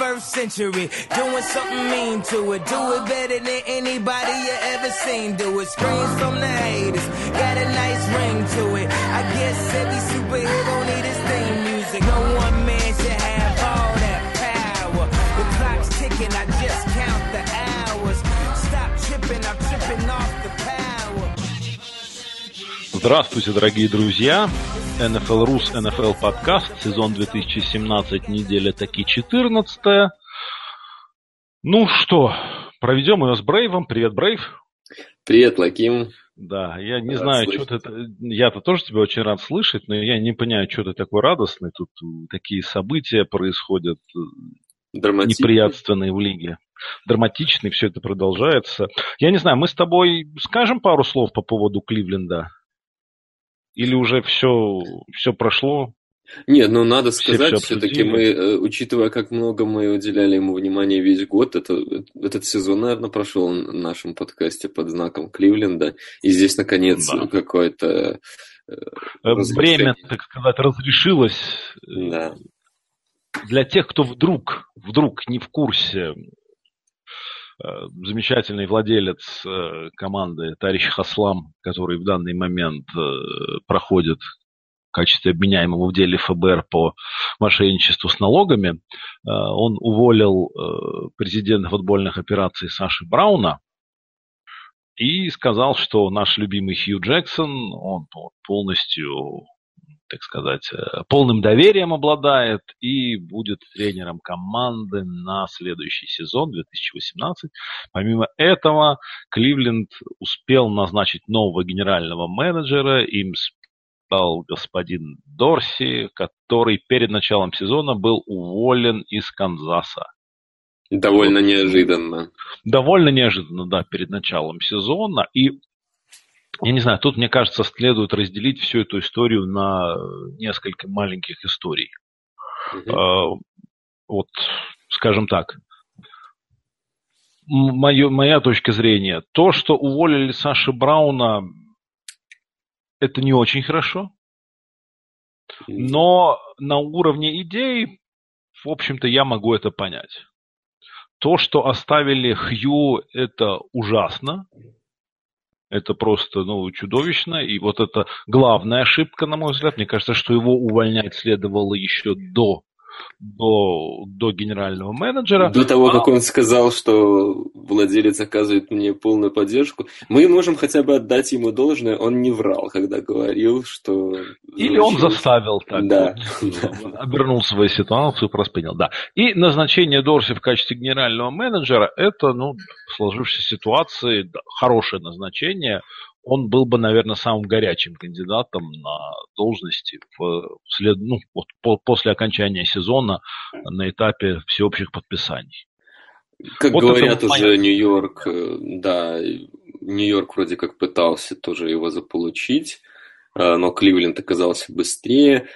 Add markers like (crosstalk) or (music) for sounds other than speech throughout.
21st century. Doing something mean to it. Do it better than anybody you ever seen. Do it. Screams from the haters. Got a nice ring to it. I guess every superhero need his theme music. No one man should have all that power. The clock's ticking. I just count the hours. Stop tripping. I'm tripping off the power. Здравствуйте, дорогие друзья! NFL Рус, NFL подкаст, сезон 2017, неделя таки 14 Ну что, проведем ее с Брейвом. Привет, Брейв. Привет, Лаким. Да, я не рад знаю, слышать. что ты... Я-то тоже тебя очень рад слышать, но я не понимаю, что ты такой радостный. Тут такие события происходят неприятственные в лиге. Драматичный, все это продолжается. Я не знаю, мы с тобой скажем пару слов по поводу Кливленда? Или уже все, все прошло? Нет, ну надо сказать, все все-таки мы, э, учитывая, как много мы уделяли ему внимания весь год, это, этот сезон, наверное, прошел в нашем подкасте под знаком Кливленда. И здесь, наконец, да. какое-то... Э, э, Время, так сказать, разрешилось. Да. Для тех, кто вдруг, вдруг не в курсе, Э, замечательный владелец э, команды Тарищ Хаслам, который в данный момент э, проходит в качестве обменяемого в деле ФБР по мошенничеству с налогами, он уволил президента футбольных операций Саши Брауна и сказал, что наш любимый Хью Джексон, он полностью так сказать, э, полным доверием обладает и будет тренером команды на следующий сезон 2018. Помимо этого, Кливленд успел назначить нового генерального менеджера, им стал господин Дорси, который перед началом сезона был уволен из Канзаса. Довольно неожиданно. Довольно неожиданно, да, перед началом сезона. И я не знаю, тут, мне кажется, следует разделить всю эту историю на несколько маленьких историй. Mm-hmm. Вот, скажем так, моё, моя точка зрения, то, что уволили Саши Брауна, это не очень хорошо. Но на уровне идей, в общем-то, я могу это понять. То, что оставили Хью, это ужасно. Это просто ну, чудовищно. И вот это главная ошибка, на мой взгляд. Мне кажется, что его увольнять следовало еще до до, до генерального менеджера. До того, а... как он сказал, что владелец оказывает мне полную поддержку. Мы можем хотя бы отдать ему должное, он не врал, когда говорил, что... Или он заставил так. (laughs) Да. Вот, обернул свою ситуацию, просто понял, да. И назначение Дорси в качестве генерального менеджера, это, ну, в сложившейся ситуации хорошее назначение он был бы, наверное, самым горячим кандидатом на должности в след... ну, вот, по, после окончания сезона на этапе всеобщих подписаний. Как вот говорят уже Нью-Йорк, э, да, Нью-Йорк вроде как пытался тоже его заполучить, э, но Кливленд оказался быстрее.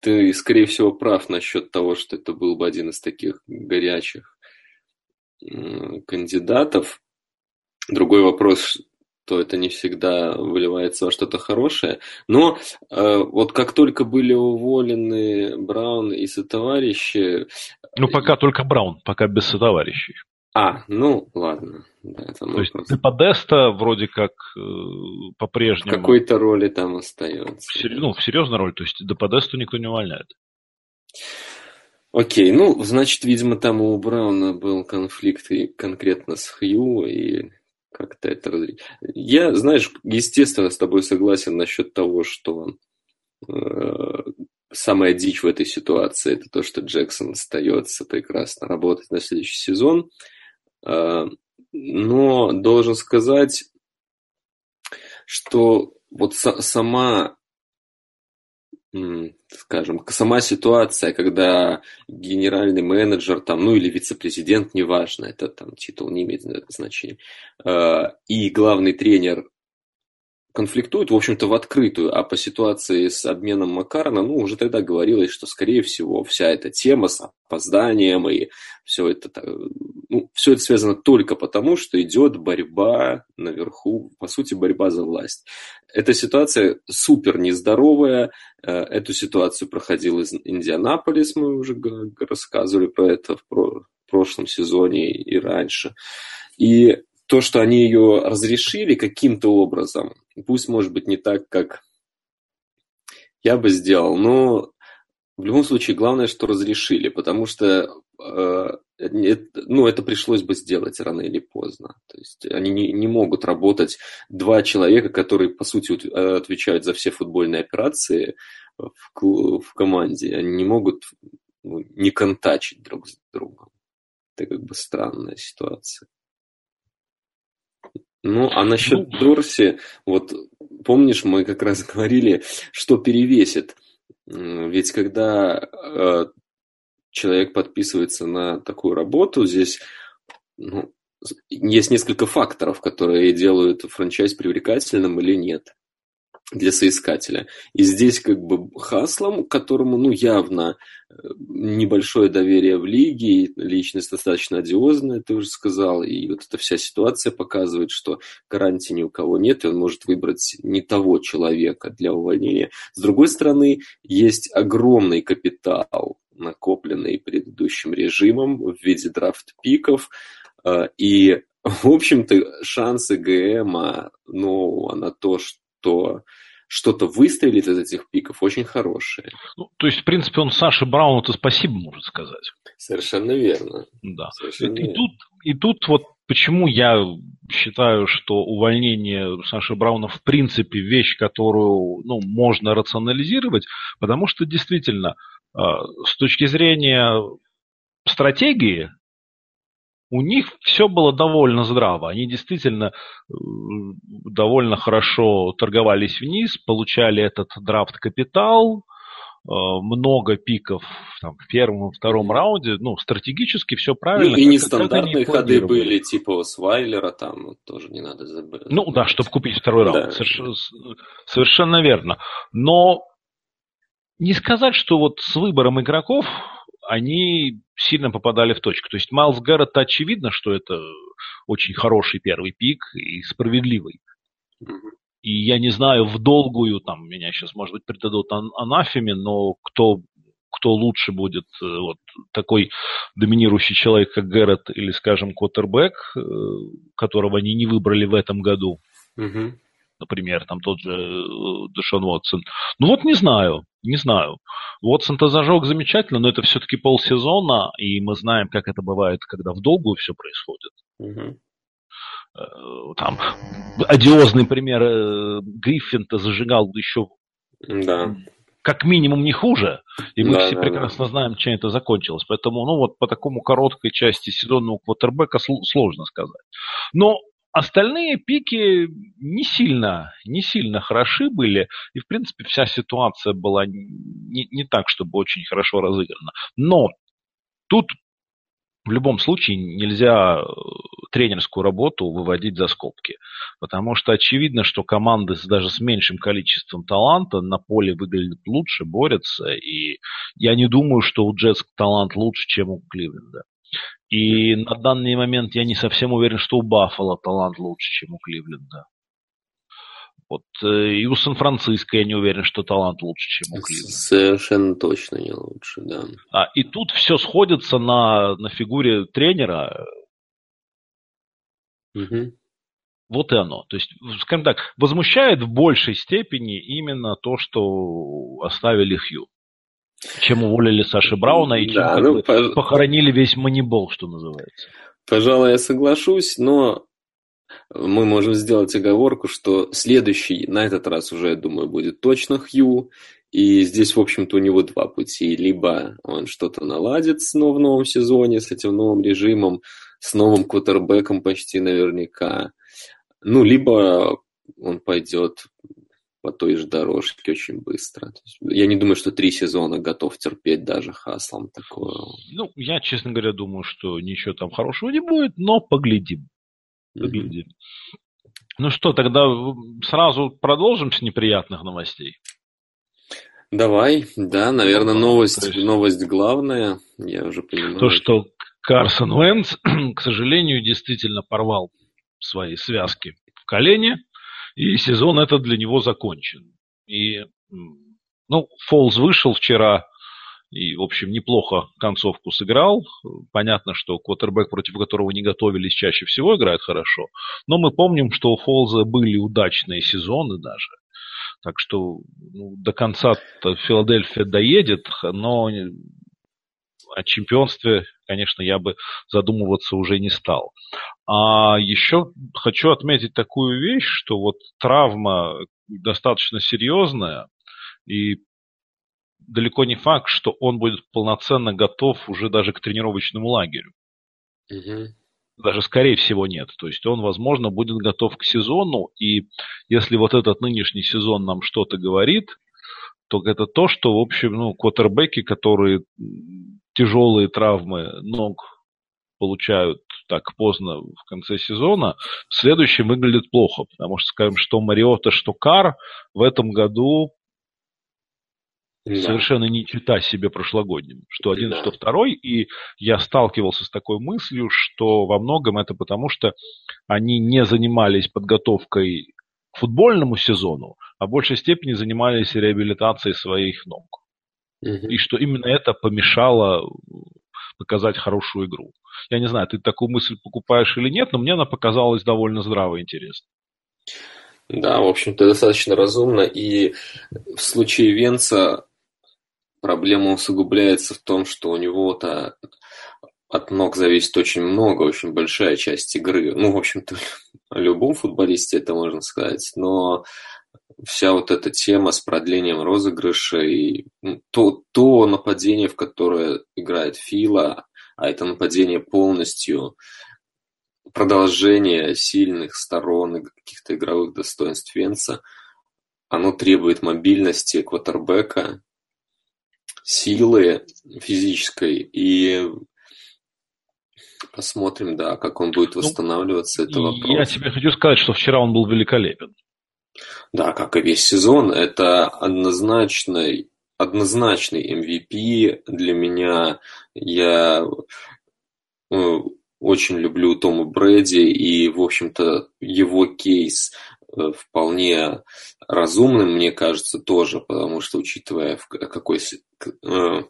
Ты, скорее всего, прав насчет того, что это был бы один из таких горячих кандидатов. Другой вопрос, то это не всегда выливается во что-то хорошее. Но э, вот как только были уволены Браун и сотоварищи... Ну, пока только Браун, пока без сотоварищей. А, ну, ладно. Да, это То есть Деподеста вроде как э, по-прежнему... В какой-то роли там остается. В, ну, в серьезной роли, то есть Деподесту никто не увольняет. Окей, ну, значит, видимо, там у Брауна был конфликт конкретно с Хью, и как-то это разделить. Я, знаешь, естественно, с тобой согласен насчет того, что э, самая дичь в этой ситуации это то, что Джексон остается прекрасно работать на следующий сезон. Э, но должен сказать, что вот сама скажем, сама ситуация, когда генеральный менеджер там, ну или вице-президент, неважно, это там титул не имеет значения, э, и главный тренер конфликтуют, в общем-то, в открытую, а по ситуации с обменом Макарна, ну, уже тогда говорилось, что, скорее всего, вся эта тема с опозданием и все это, ну, все это связано только потому, что идет борьба наверху, по сути, борьба за власть. Эта ситуация супер нездоровая, э, эту ситуацию проходил из Индианаполис, мы уже рассказывали про это в прошлом сезоне и раньше. И то, что они ее разрешили каким-то образом, пусть, может быть, не так, как я бы сделал, но в любом случае главное, что разрешили, потому что э, это, ну, это пришлось бы сделать рано или поздно. То есть они не, не могут работать два человека, которые, по сути, отвечают за все футбольные операции в, в команде. Они не могут ну, не контачить друг с другом. Это как бы странная ситуация. Ну, а насчет ну, Дорси, вот помнишь, мы как раз (laughs) говорили, что перевесит. Ведь когда э, человек подписывается на такую работу, здесь ну, есть несколько факторов, которые делают франчайз привлекательным или нет для соискателя. И здесь как бы Хаслом, которому ну, явно э, небольшое доверие в лиге, личность достаточно одиозная, ты уже сказал, и вот эта вся ситуация показывает, что гарантии ни у кого нет, и он может выбрать не того человека для увольнения. С другой стороны, есть огромный капитал, накопленный предыдущим режимом в виде драфт-пиков, э, и в общем-то, шансы ГМа ну, на то, что что что-то выстрелит из этих пиков, очень хорошее. Ну, то есть, в принципе, он Саше Брауну-то спасибо может сказать. Совершенно верно. Да. Совершенно и, верно. И, тут, и тут вот почему я считаю, что увольнение Саши Брауна в принципе вещь, которую ну, можно рационализировать, потому что действительно э, с точки зрения стратегии у них все было довольно здраво. Они действительно э, довольно хорошо торговались вниз, получали этот драфт-капитал, э, много пиков там, в первом и втором раунде. Ну, стратегически все правильно. Ну, и нестандартные ходы были, типа Свайлера, там тоже не надо забыть. Ну да, чтобы купить второй раунд. Да. Совершенно, совершенно верно. Но не сказать, что вот с выбором игроков они сильно попадали в точку. То есть Майлз Гарретт очевидно, что это очень хороший первый пик и справедливый. И я не знаю, в долгую, там, меня сейчас, может быть, предадут анафеме, но кто, кто лучше будет, э, вот такой доминирующий человек, как Гаррет, или, скажем, Коттербек, э, которого они не выбрали в этом году. Например, там тот же э, Дэшон Уотсон. Ну вот не знаю, не знаю. Уотсон-то зажег замечательно, но это все-таки полсезона, и мы знаем, как это бывает, когда в долгую все происходит. Угу. Там одиозный пример э, Гриффин-то зажигал еще да. как минимум не хуже, и мы да, все да, прекрасно да. знаем, чем это закончилось. Поэтому, ну вот по такому короткой части сезонного квотербека сложно сказать. Но Остальные пики не сильно, не сильно хороши были, и, в принципе, вся ситуация была не, не так, чтобы очень хорошо разыграна. Но тут в любом случае нельзя э, тренерскую работу выводить за скобки. Потому что очевидно, что команды даже с меньшим количеством таланта на поле выглядят лучше, борются. И я не думаю, что у Джетс талант лучше, чем у Кливленда. И на данный момент я не совсем уверен, что у Баффала талант лучше, чем у Кливленда. Вот, э, и у Сан-Франциско я не уверен, что талант лучше, чем у Кливленда. Совершенно точно не лучше, да. А, и тут все сходится на, на фигуре тренера. Угу. Вот и оно. То есть, скажем так, возмущает в большей степени именно то, что оставили Хью чем уволили Саши Брауна и чем да, ну, пож... похоронили весь манибол, что называется. Пожалуй, я соглашусь, но мы можем сделать оговорку, что следующий, на этот раз уже, я думаю, будет точно Хью. И здесь, в общем-то, у него два пути. Либо он что-то наладит снова в новом сезоне с этим новым режимом, с новым квотербеком почти наверняка. Ну, либо он пойдет по той же дорожке очень быстро. я не думаю, что три сезона готов терпеть даже Хаслом такое. Ну, я, честно говоря, думаю, что ничего там хорошего не будет, но поглядим. Поглядим. Mm-hmm. Ну что, тогда сразу продолжим с неприятных новостей. Давай, да, наверное, новость, есть... новость главная, я уже понимаю. То, что Карсон Венс, (clears throat) к сожалению, действительно порвал свои связки в колене, и сезон этот для него закончен. И, ну, Фолз вышел вчера и, в общем, неплохо концовку сыграл. Понятно, что квотербек, против которого не готовились, чаще всего играет хорошо. Но мы помним, что у Фолза были удачные сезоны даже. Так что ну, до конца Филадельфия доедет, но о чемпионстве, конечно, я бы задумываться уже не стал. А еще хочу отметить такую вещь, что вот травма достаточно серьезная, и далеко не факт, что он будет полноценно готов уже даже к тренировочному лагерю. Угу. Даже скорее всего нет. То есть он, возможно, будет готов к сезону, и если вот этот нынешний сезон нам что-то говорит, то это то, что, в общем, ну, квотербеки, которые тяжелые травмы ног получают так поздно в конце сезона, в следующем выглядит плохо, потому что, скажем, что Мариота, что Кар в этом году да. совершенно не чита себе прошлогодним, что один, да. что второй, и я сталкивался с такой мыслью, что во многом это потому, что они не занимались подготовкой к футбольному сезону, а в большей степени занимались реабилитацией своих ног. Угу. И что именно это помешало показать хорошую игру. Я не знаю, ты такую мысль покупаешь или нет, но мне она показалась довольно здраво и интересной. Да, в общем-то, достаточно разумно. И в случае Венца проблема усугубляется в том, что у него-то от ног зависит очень много, очень большая часть игры. Ну, в общем-то, (laughs) о любом футболисте это можно сказать. Но вся вот эта тема с продлением розыгрыша и то, то нападение, в которое играет Фила, а это нападение полностью продолжение сильных сторон и каких-то игровых достоинств Венца, оно требует мобильности квотербека, силы физической и посмотрим, да, как он будет ну, восстанавливаться, ну, это вопрос. Я тебе хочу сказать, что вчера он был великолепен. Да, как и весь сезон, это однозначный, однозначный MVP для меня. Я э, очень люблю Тома Брэди, и, в общем-то, его кейс Э, вполне разумным, мне кажется, тоже, потому что, учитывая, в какой э,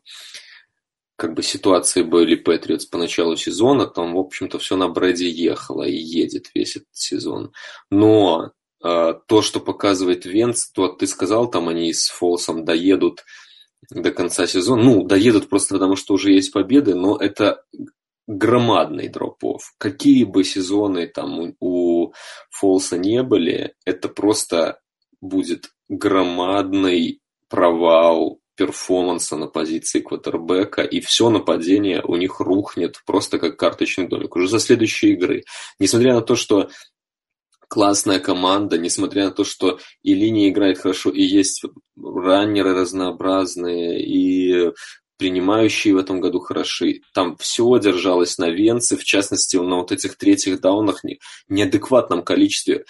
как бы ситуации были Патриотс по началу сезона, там, в общем-то, все на Брэди ехало и едет весь этот сезон. Но то, что показывает Венц, то ты сказал, там они с Фолсом доедут до конца сезона. Ну, доедут просто потому, что уже есть победы, но это громадный дропов. Какие бы сезоны там у Фолса не были, это просто будет громадный провал перформанса на позиции квотербека, и все нападение у них рухнет просто как карточный домик уже за следующие игры. Несмотря на то, что классная команда, несмотря на то, что и линия играет хорошо, и есть раннеры разнообразные, и принимающие в этом году хороши. Там все держалось на венце, в частности, на вот этих третьих даунах неадекватном количестве.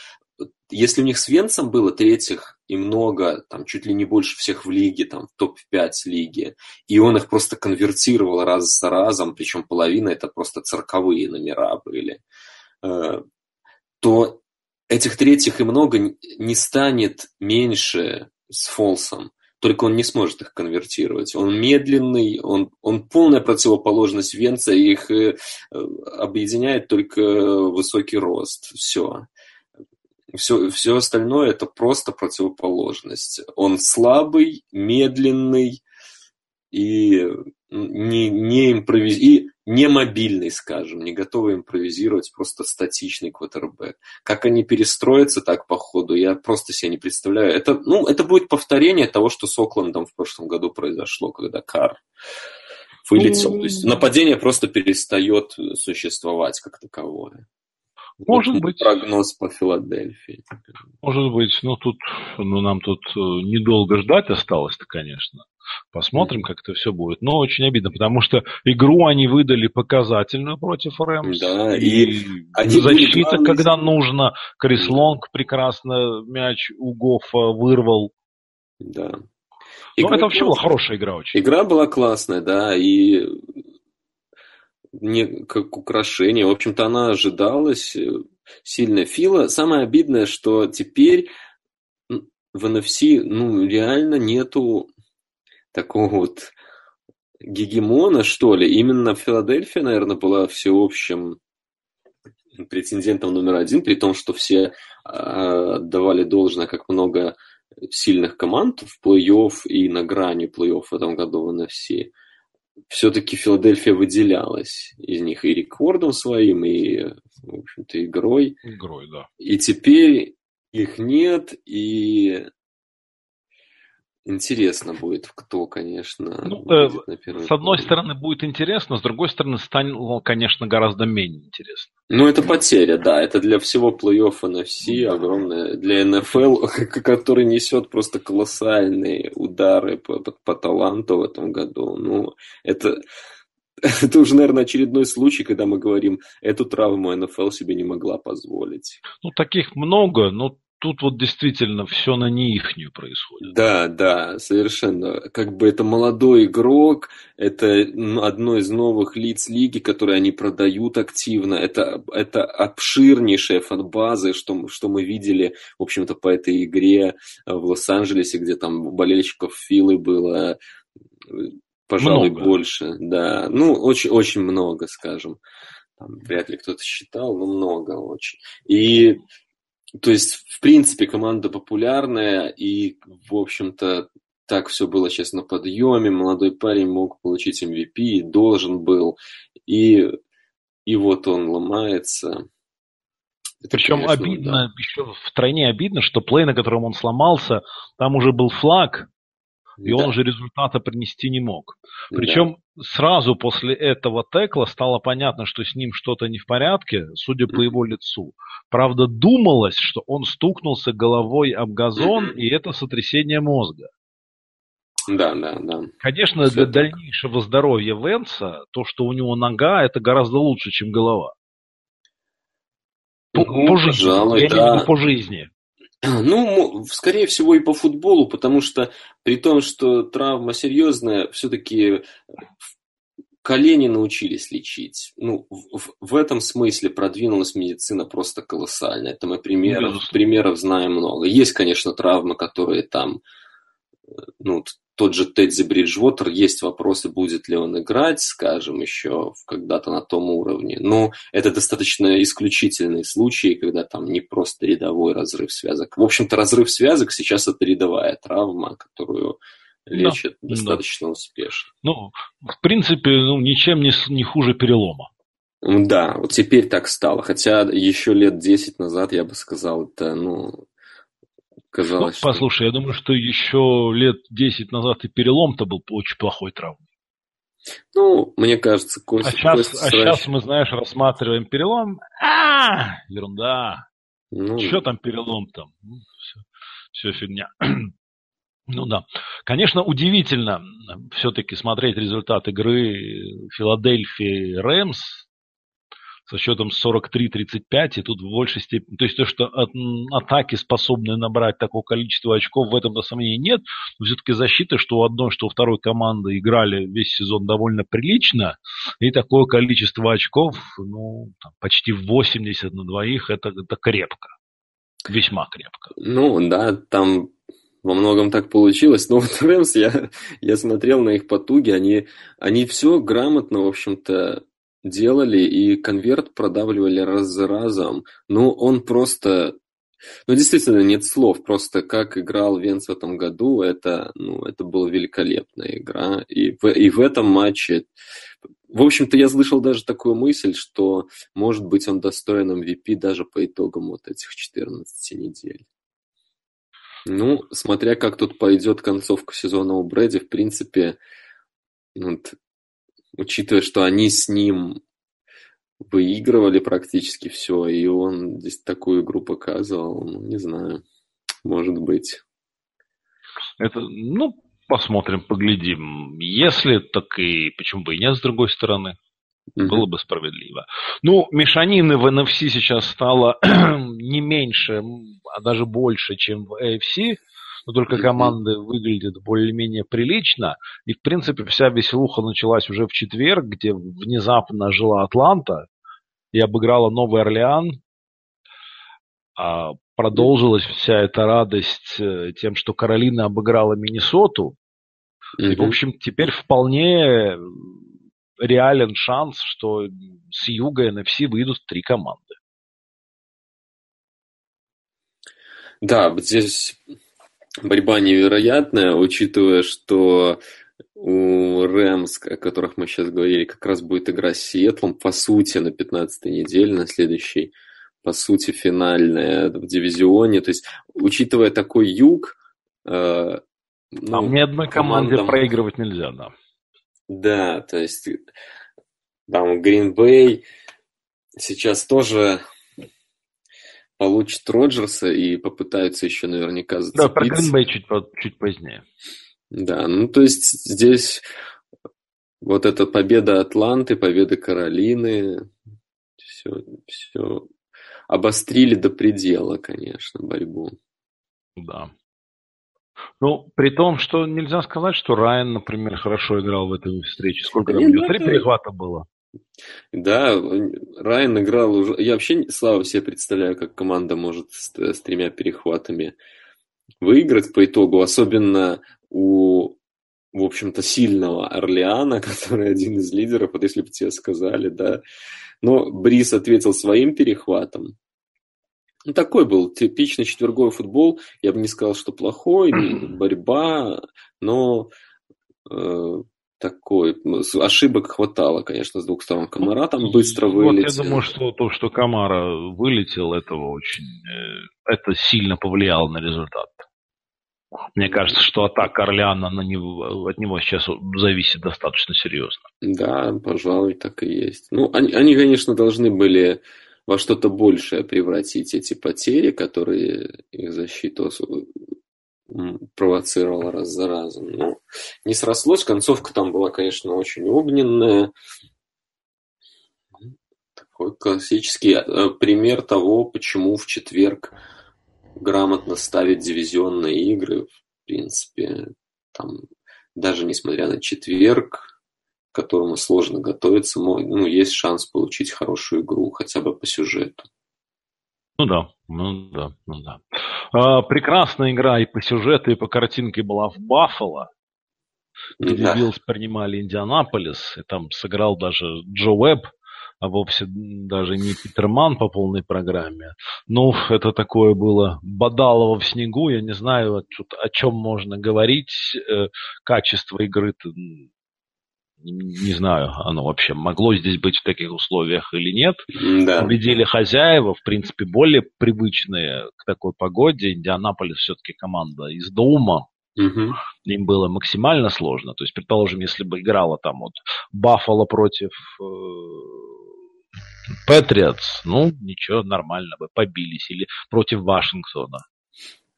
Если у них с венцем было третьих и много, там чуть ли не больше всех в лиге, там в топ-5 лиги, и он их просто конвертировал раз за разом, причем половина это просто цирковые номера были, э, то этих третьих и много не станет меньше с Фолсом только он не сможет их конвертировать. Он медленный, он, он полная противоположность Венца, их э, объединяет только высокий рост. Все. Все, все остальное это просто противоположность. Он слабый, медленный и не, не импровиз... не мобильный, скажем, не готовый импровизировать, просто статичный квотербек. Как они перестроятся так по ходу, я просто себе не представляю. Это, ну, это будет повторение того, что с Оклендом в прошлом году произошло, когда Кар вылетел. То есть нападение просто перестает существовать как таковое. Может вот быть. Прогноз по Филадельфии. Может быть. Ну, тут, ну, нам тут э, недолго ждать осталось-то, конечно. Посмотрим, как это все будет. Но очень обидно, потому что игру они выдали показательную против Рэмс. Да, и, и защита, когда нужно. Крис Лонг прекрасно мяч у Гофа вырвал. Да. Ну, это вообще была хорошая игра очень. Игра была классная, да, и не как украшение. В общем-то, она ожидалась э, сильно. Фила, самое обидное, что теперь в NFC, ну, реально нету такого вот гегемона, что ли. Именно Филадельфия, наверное, была всеобщим претендентом номер один, при том, что все а, отдавали должное, как много сильных команд в плей-офф и на грани плей-офф в этом году в NFC. Все-таки Филадельфия выделялась из них и рекордом своим, и, в общем-то, игрой. Игрой, да. И теперь их нет, и Интересно будет, кто, конечно, ну, э, С одной план. стороны, будет интересно, с другой стороны, станет, конечно, гораздо менее интересно. Ну, это потеря, да. Это для всего плей-офф NFC огромная. Для НФЛ, (laughs) который несет просто колоссальные удары по, по, по таланту в этом году. Ну, это, (laughs) это уже, наверное, очередной случай, когда мы говорим, эту травму НФЛ себе не могла позволить. Ну, таких много, но тут вот действительно все на неихнюю происходит. Да, да, совершенно. Как бы это молодой игрок, это одно из новых лиц лиги, которые они продают активно. Это, это обширнейшая фан-база, что, что мы видели, в общем-то, по этой игре в Лос-Анджелесе, где там болельщиков Филы было, пожалуй, много. больше. Да, ну, очень, очень много, скажем. Там, вряд ли кто-то считал, но много очень. И то есть, в принципе, команда популярная, и, в общем-то, так все было сейчас на подъеме. Молодой парень мог получить MVP, должен был. И, и вот он ломается. Это, Причем конечно, обидно, да. еще втройне обидно, что плей, на котором он сломался, там уже был флаг, и да. он уже результата принести не мог. Причем да. сразу после этого текла стало понятно, что с ним что-то не в порядке, судя по его лицу. Правда, думалось, что он стукнулся головой об газон, и это сотрясение мозга. Да, да, да. Конечно, Все для так. дальнейшего здоровья Венца, то, что у него нога, это гораздо лучше, чем голова. По, ну, по жизни. Пожалуй, Я да. по жизни. (clears throat) Ну, скорее всего, и по футболу, потому что при том, что травма серьезная, все-таки колени научились лечить. Ну, в, в этом смысле продвинулась медицина просто колоссально. Это мы примеров, примеров знаем много. Есть, конечно, травмы, которые там, э, ну, тот же Тедди Бриджвотер, есть вопросы, будет ли он играть, скажем, еще когда-то на том уровне. Но это достаточно исключительные случаи, когда там не просто рядовой разрыв связок. В общем-то, разрыв связок сейчас это рядовая травма, которую лечат да, достаточно да. успешно. Ну, в принципе, ну, ничем не, не хуже перелома. Да, вот теперь так стало. Хотя еще лет 10 назад я бы сказал, это, ну, казалось. Ну, послушай, что... я думаю, что еще лет 10 назад и перелом-то был очень плохой травмой. Ну, мне кажется, кость... А сейчас, кость а сейчас мы, знаешь, рассматриваем перелом. А, ерунда. Ну... Что там перелом там? Ну, все, все фигня. (clears throat) Ну да. Конечно, удивительно все-таки смотреть результат игры Филадельфии Рэмс со счетом 43-35, и тут в большей степени, то есть то, что атаки способны набрать такое количество очков, в этом-то сомнений нет, но все-таки защита, что у одной, что у второй команды играли весь сезон довольно прилично, и такое количество очков, ну, там, почти 80 на двоих, это, это крепко, весьма крепко. Ну, да, там во многом так получилось. Но (laughs) вот Рэмс, я, я смотрел на их потуги, они, они все грамотно, в общем-то, делали и конверт продавливали раз за разом. Ну, он просто... Ну, действительно, нет слов. Просто как играл Венц в этом году, это, ну, это была великолепная игра. И в, и в этом матче... В общем-то, я слышал даже такую мысль, что, может быть, он достоин MVP даже по итогам вот этих 14 недель. Ну, смотря как тут пойдет концовка сезона у Брэди, в принципе, вот, учитывая, что они с ним выигрывали практически все, и он здесь такую игру показывал, ну, не знаю, может быть. Это, ну, посмотрим, поглядим. Если, так и почему бы и нет, с другой стороны. Угу. Было бы справедливо. Ну, мешанины в NFC сейчас стало (clears throat) не меньше, а даже больше, чем в AFC. Но только команды выглядят более-менее прилично. И, в принципе, вся веселуха началась уже в четверг, где внезапно жила Атланта и обыграла Новый Орлеан. А продолжилась вся эта радость э, тем, что Каролина обыграла Миннесоту. Mm-hmm. И, в общем, теперь вполне реален шанс, что с юга NFC выйдут три команды. Да, здесь борьба невероятная, учитывая, что у Рэмс, о которых мы сейчас говорили, как раз будет игра с Сиэтлом, по сути, на 15-й неделе, на следующей, по сути, финальная в дивизионе. То есть, учитывая такой юг... Э, ну, Там ни одной команде командам... проигрывать нельзя, да. Да, то есть там Гринбей сейчас тоже получит Роджерса и попытаются еще наверняка зацепиться. Да, про Гринбей чуть, чуть позднее. Да, ну то есть здесь вот эта победа Атланты, победа Каролины, все, все обострили до предела, конечно, борьбу. Да. Ну, при том, что нельзя сказать, что Райан, например, хорошо играл в этой встрече. Сколько там? Три перехвата было. Да, Райан играл уже... Я вообще слава себе представляю, как команда может с, с тремя перехватами выиграть по итогу, особенно у, в общем-то, сильного Орлеана, (laughs) который один из лидеров, вот если бы тебе сказали, да. Но Брис ответил своим перехватом, ну, такой был типичный четверговый футбол. Я бы не сказал, что плохой, (clears throat) борьба, но э, такой. Ошибок хватало, конечно, с двух сторон. Камара там быстро вылетел. Вот я думаю, что то, что Камара вылетел, этого очень... Э, это сильно повлияло на результат. Мне кажется, что атака Орлеана на него, от него сейчас зависит достаточно серьезно. Да, пожалуй, так и есть. Ну, они, они конечно, должны были во что-то большее превратить эти потери, которые их защиту провоцировала раз за разом. Но не срослось. Концовка там была, конечно, очень огненная. Такой классический э, пример того, почему в четверг грамотно ставить дивизионные игры. В принципе, там даже несмотря на четверг, к которому сложно готовиться, ну, есть шанс получить хорошую игру хотя бы по сюжету. Ну да, ну да, ну да. А, прекрасная игра и по сюжету, и по картинке была в Баффало, где да. Биллс принимали Индианаполис, и там сыграл даже Джо Уэбб, а вовсе даже не Питерман по полной программе. Ну, это такое было бодалово в снегу, я не знаю, о чем можно говорить. Э, качество игры не знаю, оно вообще могло здесь быть в таких условиях или нет. Да. Победили хозяева, в принципе, более привычные к такой погоде. Индианаполис все-таки команда из дома. Угу. Им было максимально сложно. То есть, предположим, если бы играла там вот Баффало против Патриотс, э, ну, ничего, нормально бы, побились. Или против Вашингтона.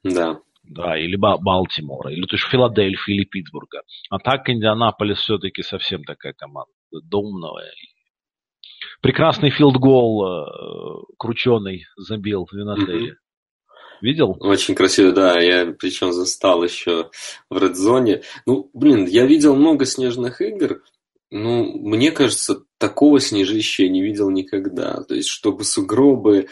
Да да, или Балтимора, или то есть Филадельфии или Питтсбурга. А так Индианаполис все-таки совсем такая команда домная. Прекрасный field goal э, крученый забил Винатьери. Mm-hmm. Видел? Очень красиво, да. Я причем застал еще в редзоне. Ну, блин, я видел много снежных игр. Ну, мне кажется, такого снежища я не видел никогда. То есть, чтобы сугробы...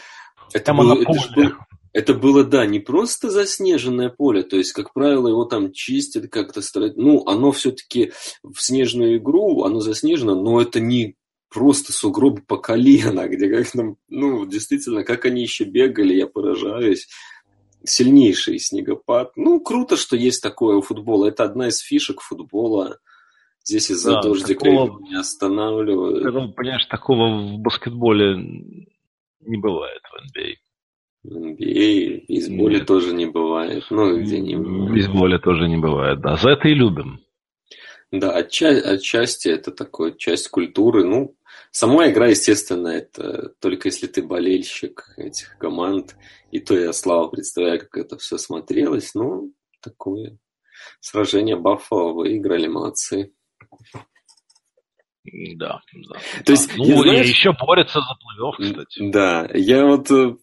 Это, было, это, было, это было, да, не просто заснеженное поле, то есть, как правило, его там чистят как-то, ну, оно все-таки в снежную игру, оно заснежено, но это не просто сугробы по колено, (laughs) где как там, ну, действительно, как они еще бегали, я поражаюсь. Сильнейший снегопад. Ну, круто, что есть такое у футбола. Это одна из фишек футбола. Здесь из-за да, дождика такого, не останавливают. Понимаешь, такого в баскетболе не бывает в NBA. NBA, в бейсболе Нет. тоже не бывает. Ну, где не В бейсболе тоже не бывает, да. За это и любим. Да, отча- отчасти это такой часть культуры. Ну, сама игра, естественно, это только если ты болельщик этих команд. И то я, слава, представляю, как это все смотрелось. Ну, такое. сражение Баффало выиграли, молодцы. Да, да. То есть, ну, я, и знаешь, еще борется за плей-офф, кстати. Да, я вот э,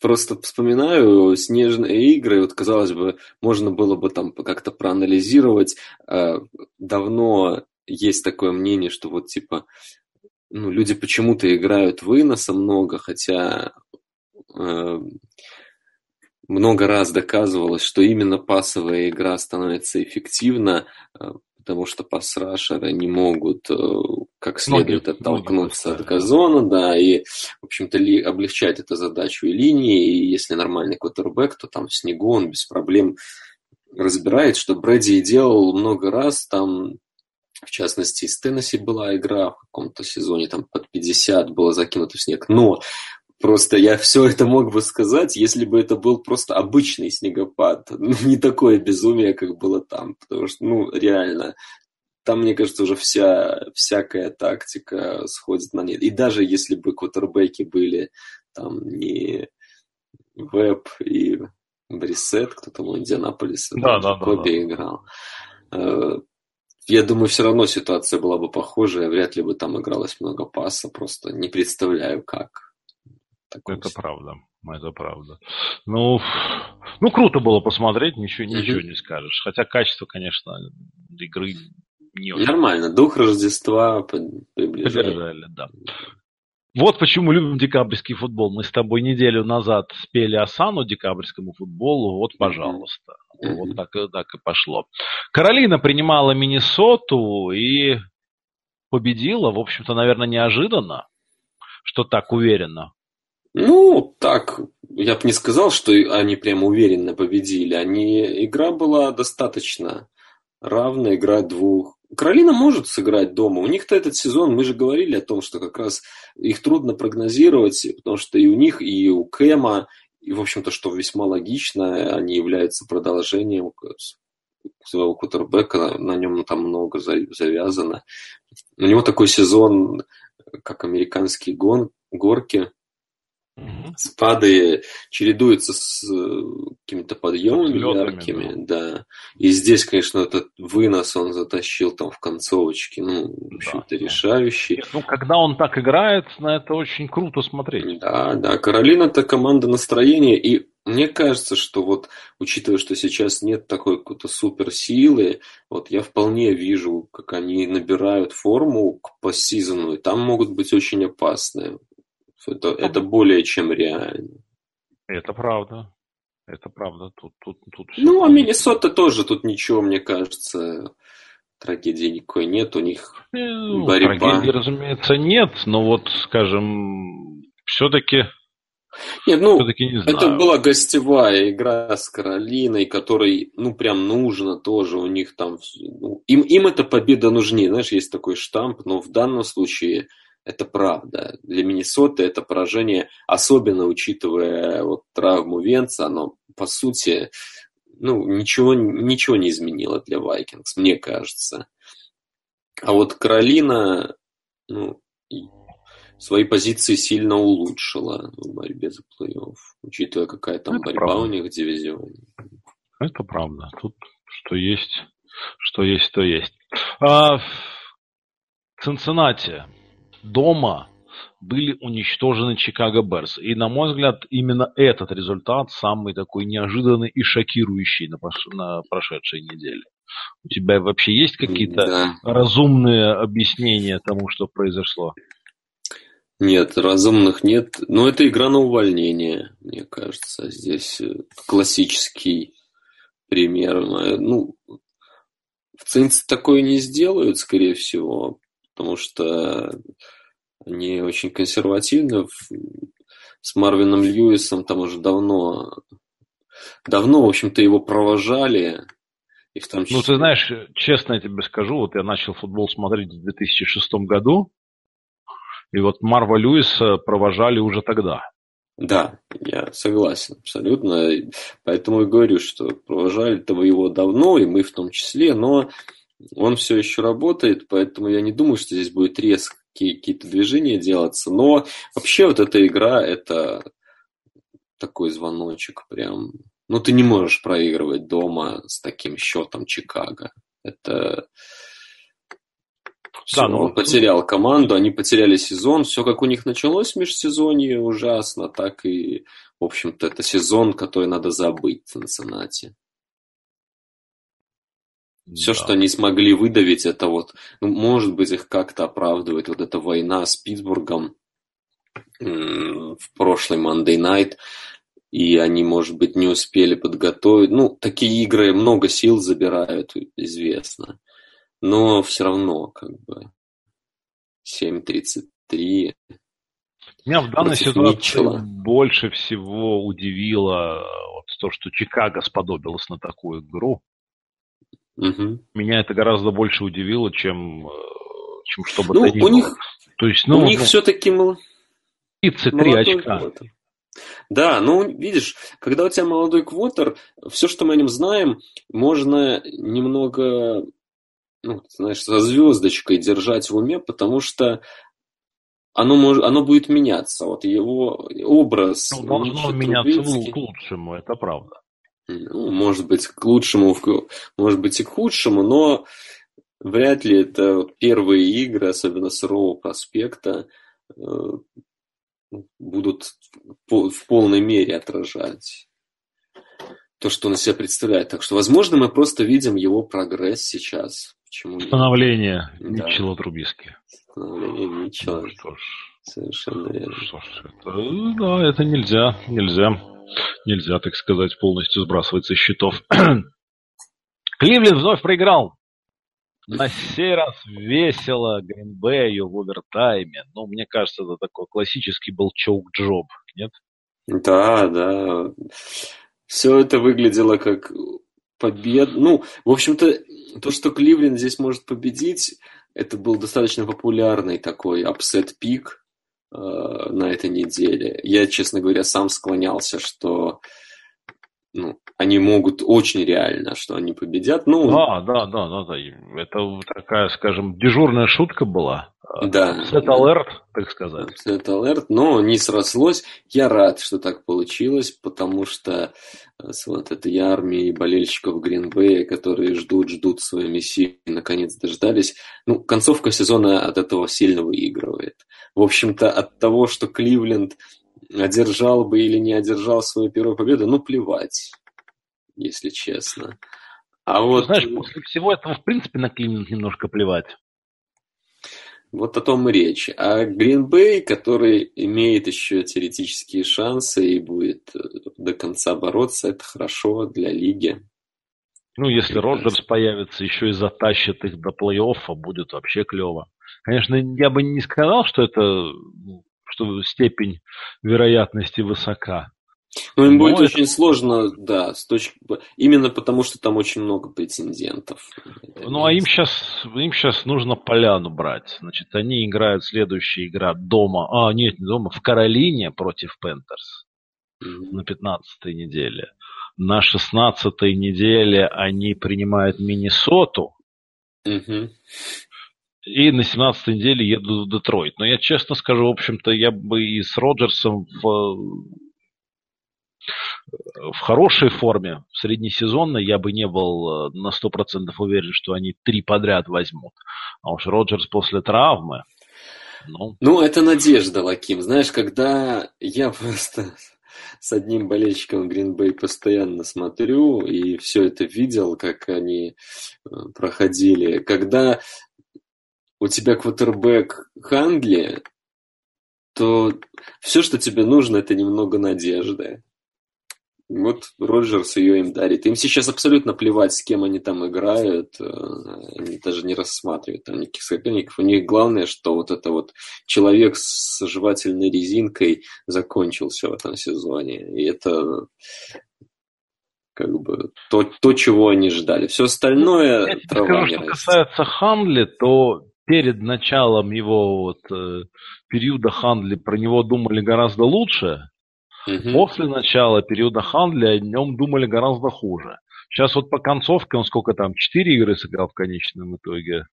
просто вспоминаю снежные игры, вот казалось бы, можно было бы там как-то проанализировать. Э, Давно есть такое мнение, что вот типа ну, люди почему-то играют выноса много, хотя э, много раз доказывалось, что именно пасовая игра становится эффективна, э, потому что пас-рашеры не могут э, как следует Ноги- оттолкнуться ноги от газона, да, и, в общем-то, ли, облегчать это задачу и линии, и если нормальный квотербек, то там в снегу он без проблем разбирает, что Брэди делал много раз, там, в частности, из Теннесси была игра в каком-то сезоне, там под 50 было закинуто в снег, но Просто я все это мог бы сказать, если бы это был просто обычный снегопад. Ну, (laughs) не такое безумие, как было там. Потому что, ну, реально, там, мне кажется, уже вся, всякая тактика сходит на нет. И даже если бы квотербеки были там не Веб и Брисет, кто там у Индианаполиса, Да, да, да, Коби да. играл. Э, Я думаю, все равно ситуация была бы похожая, вряд ли бы там игралось много паса, просто не представляю, как. Такой Это правда. Это правда. Ну, ну, круто было посмотреть, ничего, ничего не скажешь. Хотя качество, конечно, игры не очень Нормально, дух Рождества приближает. поддержали, да. Вот почему любим декабрьский футбол. Мы с тобой неделю назад спели Асану декабрьскому футболу. Вот, пожалуйста. Мгм. Вот так, и- так и пошло. Каролина принимала Миннесоту и победила, в общем-то, наверное, неожиданно, что так уверенно. Ну, так, я бы не сказал, что они прям уверенно победили. Они, игра была достаточно равная, игра двух. Каролина может сыграть дома. У них-то этот сезон, мы же говорили о том, что как раз их трудно прогнозировать, потому что и у них, и у Кэма, и, в общем-то, что весьма логично, они являются продолжением своего кутербека, на, нем там много за- завязано. У него такой сезон, как американские гон, горки, спады чередуются с э, какими-то подъемами Взлетами, яркими, да. И здесь, конечно, этот вынос он затащил там в концовочке, ну, в общем-то, да. решающий. Ну, когда он так играет, на это очень круто смотреть. Да, да, Каролина это команда настроения, и мне кажется, что вот, учитывая, что сейчас нет такой какой-то суперсилы, вот я вполне вижу, как они набирают форму к постсезону, и там могут быть очень опасные. Это, это более чем реально. Это правда. Это правда. Тут, тут, тут Ну, а. Миннесота тоже тут ничего, мне кажется, трагедии никакой нет. У них ну, борьба. Трагедии, разумеется, нет, но вот, скажем, все-таки, Нет, ну, все-таки не знаю. это была гостевая игра с Каролиной, которой, ну, прям нужно тоже у них там... ну, им, им эта победа нужнее. Знаешь, есть такой штамп, но в данном случае это правда. Для Миннесоты это поражение, особенно учитывая вот травму Венца, оно, по сути, ну, ничего, ничего не изменило для Вайкингс, мне кажется. А вот Каролина, ну, свои позиции сильно улучшила в борьбе за плей-офф, учитывая, какая там Это борьба правда. у них в дивизионе. Это правда. Тут что есть, что есть, то есть. А, Цинциннати дома были уничтожены Чикаго Берс. И, на мой взгляд, именно этот результат самый такой неожиданный и шокирующий на, пош- на прошедшей неделе. У тебя вообще есть какие-то Да. разумные объяснения тому, что произошло? Нет, разумных нет. Но это игра на увольнение, мне кажется. Здесь э, классический пример. Э, Ну, в Цинце такое не сделают, скорее всего, потому что они очень консервативны. С Марвином Льюисом там уже давно, давно, в общем-то, его провожали. И в том числе... Ну, ты знаешь, честно я тебе скажу, вот я начал футбол смотреть в 2006 году, и вот Марва Льюиса провожали уже тогда. Да, я согласен абсолютно. Поэтому и говорю, что провожали-то его давно, и мы в том числе, но он все еще работает, поэтому я не думаю, что здесь будет резкие какие-то движения делаться. Но вообще вот эта игра, это такой звоночек прям Ну, ты не можешь проигрывать дома с таким счетом Чикаго. Это... Все, да, ну, он потерял команду, они потеряли сезон. Все, как у них началось в межсезонье, ужасно, так и, в общем-то, это сезон, который надо забыть в Цинциннати. Все, да. что они смогли выдавить, это вот, ну, может быть, их как-то оправдывает вот эта война с Питтсбургом в прошлый Monday Night, и они, может быть, не успели подготовить. Ну, такие игры много сил забирают, известно. Но все равно, как бы, 7.33. Меня в данной ситуации Митчелла. больше всего удивило вот то, что Чикаго сподобилось на такую игру. Угу. Меня это гораздо больше удивило, чем, э, чем что бы ну, то ни было. Них, то есть, ну, у них ну, все-таки мол... 33 очка. Квотер. Да, ну, видишь, когда у тебя молодой квотер, все, что мы о нем знаем, можно немного, ну, знаешь, со звездочкой держать в уме, потому что оно, может, оно будет меняться. Вот его образ... Ну, должно меняться к лучшему, это правда ну, может быть, к лучшему, может быть и к худшему, но вряд ли это первые игры, особенно сырого проспекта, э, будут в полной мере отражать то, что он из себя представляет. Так что, возможно, мы просто видим его прогресс сейчас. Почему Становление да. Митчелла Трубиски. Становление Митчелла. Ну, что ж. Совершенно верно. Ж, это, да, это нельзя, нельзя нельзя, так сказать, полностью сбрасывать со счетов. (clears throat) Кливленд вновь проиграл. На сей раз весело Гринбею в овертайме. Ну, мне кажется, это такой классический был чоук-джоб, нет? Да, да. Все это выглядело как победа. Ну, в общем-то, то, что Кливленд здесь может победить, это был достаточно популярный такой upset pick. Э, на этой неделе. Я, честно говоря, сам склонялся, что ну, они могут очень реально, что они победят. Ну, да, да, да, да, да. Это такая, скажем, дежурная шутка была. Да. Upset alert, так сказать. Upset alert, но не срослось. Я рад, что так получилось, потому что э, вот этой армии болельщиков Гринбея, которые ждут, ждут своей миссии, наконец дождались. Ну, концовка сезона от этого сильно выигрывает. В общем-то, от того, что Кливленд одержал бы или не одержал свою первую победу, ну, плевать, если честно. А вот... Знаешь, после всего этого, в принципе, на Кливленд немножко плевать. Вот о том и речь. А Гринбей, который имеет еще теоретические шансы и будет э, до конца бороться, это хорошо для лиги. Ну, если Роджерс появится, еще и затащит их до плей-оффа, будет вообще клево. Конечно, я бы не сказал, что это ну, что степень вероятности высока. Ну, им будет очень сложно, да, с точки... именно потому, что там очень много претендентов. Ну, а им сейчас, им сейчас нужно поляну брать. Значит, они играют следующая игра дома, а, нет, не дома, в Каролине против Пентерс mm-hmm. на 15-й неделе. На 16-й неделе они принимают Миннесоту. Mm-hmm. И на 17-й неделе еду в Детройт. Но я честно скажу, в общем-то, я бы и с Роджерсом в в хорошей форме, в среднесезонной, я бы не был э, на 100% уверен, что они три подряд возьмут. А уж Роджерс после травмы, ну... Ну, это надежда, Лаким. Знаешь, когда я просто с одним болельщиком Гринбей постоянно смотрю и все это видел, как они э, проходили. Когда у тебя квотербек Хандли, то все, что тебе нужно, это немного надежды. Вот Роджерс ее им дарит. Им сейчас абсолютно плевать, с кем они там играют. Э, они даже не рассматривают там никаких соперников. У них главное, что вот это вот человек с жевательной резинкой закончился в этом сезоне. И это как бы то, то чего они ждали. Все остальное Я трава скажу, Что касается Ханли, то перед началом его вот, э, периода Ханли про него думали гораздо лучше, Угу. После начала периода Хандли о нем думали гораздо хуже. Сейчас вот по концовке он сколько там, четыре игры сыграл в конечном итоге.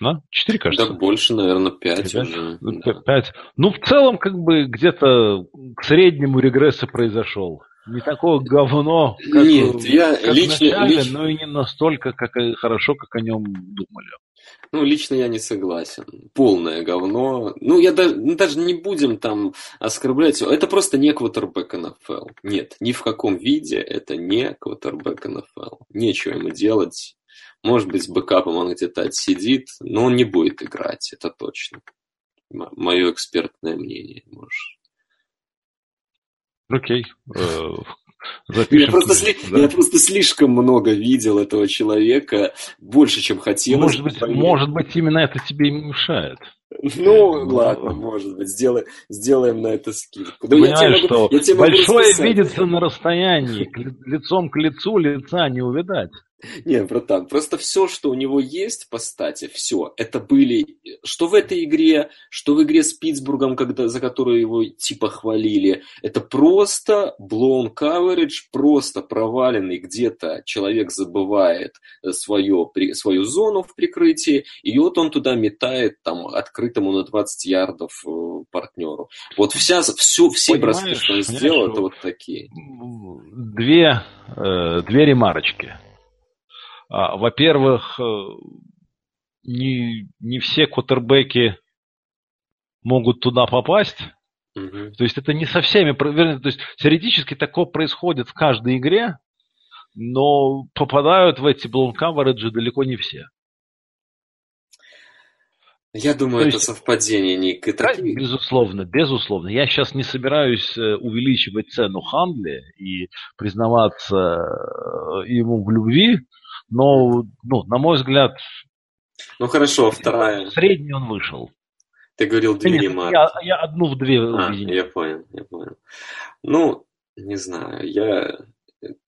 Да? Четыре, кажется. Да больше, наверное, пять уже. Пять. Ну, в целом, как бы где-то к среднему регресса произошел. не такое говно, как, Нет, я как лично, начале, лично... но и не настолько как, хорошо, как о нем думали. Ну, лично я не согласен. Полное говно. Ну, я даже, ну, даже не будем там оскорблять. Это просто не квотербек НФЛ. Нет, ни в каком виде это не квотербек НФЛ. Нечего ему делать. Может быть, с бэкапом он где-то отсидит, но он не будет играть, это точно. Мое экспертное мнение, можешь. Окей. Э, я просто, сли... да. я просто слишком много видел этого человека, больше, чем хотелось. Может быть, может быть, именно это тебе и мешает. Ну, э, ладно, может быть, сделаем, сделаем на это скидку. Да Понимаешь, я могу, что я большое видится на расстоянии, лицом к лицу лица не увидать. (laughs) Не, братан, просто все, что у него есть по стате, все, это были, что в этой игре, что в игре с Питтсбургом, когда, за которую его типа хвалили, это просто blown coverage, просто проваленный где-то человек забывает свое, свою зону в прикрытии, и вот он туда метает там открытому на 20 ярдов э, партнеру. Вот вся, всю, все броски, что он сделал, это вот такие. Две, э, две ремарочки. А, во-первых, э, не, не все квотербеки могут туда попасть. Угу. То есть это не со всеми, то есть теоретически такое происходит в каждой игре, но попадают в эти blown coverage далеко не все. Я думаю, То это есть, совпадение, Ник. Это... Да, безусловно, безусловно. Я сейчас не собираюсь э, увеличивать цену Хандли и признаваться э, ему в любви, но, ну, на мой взгляд... Ну хорошо, вторая. Средний он вышел. Ты говорил две Нет, я, я одну в две а, Я понял, я понял. Ну, не знаю, я...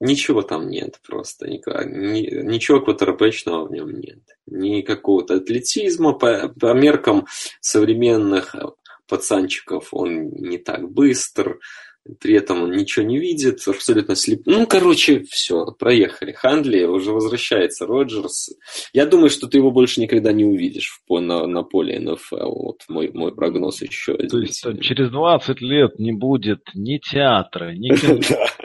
Ничего там нет просто. Никак, ни, ничего квотербечного в нем нет. Ни какого-то атлетизма по, по меркам современных пацанчиков он не так быстр при этом он ничего не видит, абсолютно слеп. Ну, короче, все, проехали. Хандли уже возвращается, Роджерс. Я думаю, что ты его больше никогда не увидишь в, на, на поле НФЛ. Вот мой, мой прогноз еще. То есть через 20 лет не будет ни театра, ни (laughs) кино.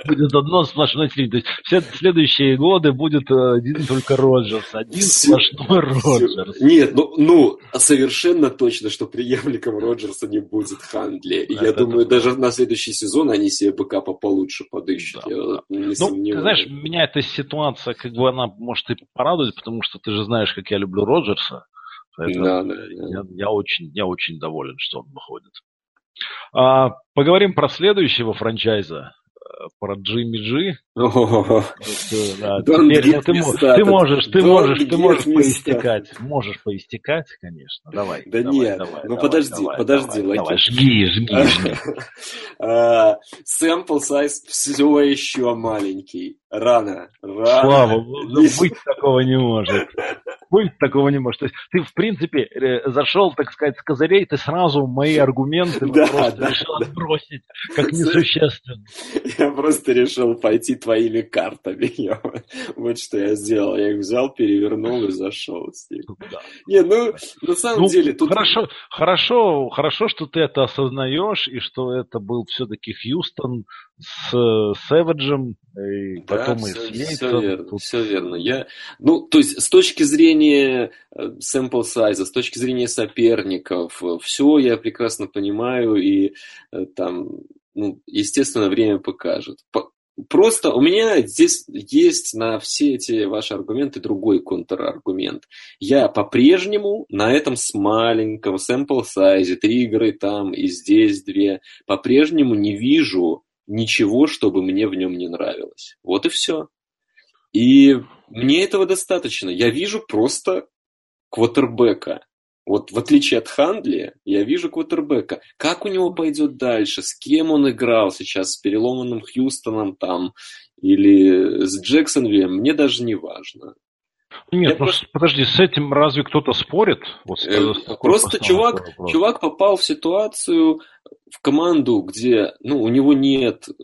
Будет одно сплошное телевидение. Все следующие годы будет э, один только Роджерс. Один сплошной Роджерс. Нет, ну, ну, совершенно точно, что преемником Роджерса не будет Хандли. Я думаю, даже на следующий сезон сезона они себе бэкапа получше подыщут. Да, я да. не ну, ты знаешь, меня эта ситуация, как бы она может и порадовать, потому что ты же знаешь, как я люблю Роджерса. Поэтому да, да, я, да. я, очень, я очень доволен, что он выходит. А, поговорим про следующего франчайза про Джимми Джи. (laughs) Ты, можешь, ты можешь, ты можешь поистекать. Можешь поистекать, конечно. Давай. Да нет, ну подожди, подожди. Давай, жги, жги, (laughs) жги. Сэмпл сайз все еще маленький. Рано, рано. Слава, быть такого не может. Быть такого не может. То есть ты, в принципе, э, зашел, так сказать, с козырей, ты сразу мои аргументы да, просто да, решил да. отбросить, как несущественно. Я просто решил пойти твоими картами. (laughs) Я, вот что я сделал. Я их взял, перевернул и зашел с ним. Да. Не, ну, на самом ну, деле... Тут... Хорошо, хорошо, хорошо, что ты это осознаешь, и что это был все-таки Хьюстон с Сэвиджем, и да, потом все, и с Все верно, Тут... все верно. Я, ну, то есть, с точки зрения э, sample size, с точки зрения соперников, все я прекрасно понимаю, и э, там, ну, естественно, время покажет. Просто у меня здесь есть на все эти ваши аргументы другой контраргумент. Я по-прежнему на этом с маленького sample size, три игры там и здесь две, по-прежнему не вижу ничего, чтобы мне в нем не нравилось. Вот и все. И мне этого достаточно. Я вижу просто квотербека. Вот в отличие от Хандли, я вижу квотербека. Как у него пойдет дальше? С кем он играл сейчас? С переломанным Хьюстоном там? Или с Джексонвиллем? Мне даже не важно. Нет, я ну просто... подожди, с этим разве кто-то спорит? Вот э, просто чувак, чувак попал в ситуацию, в команду, где ну, у него нет э,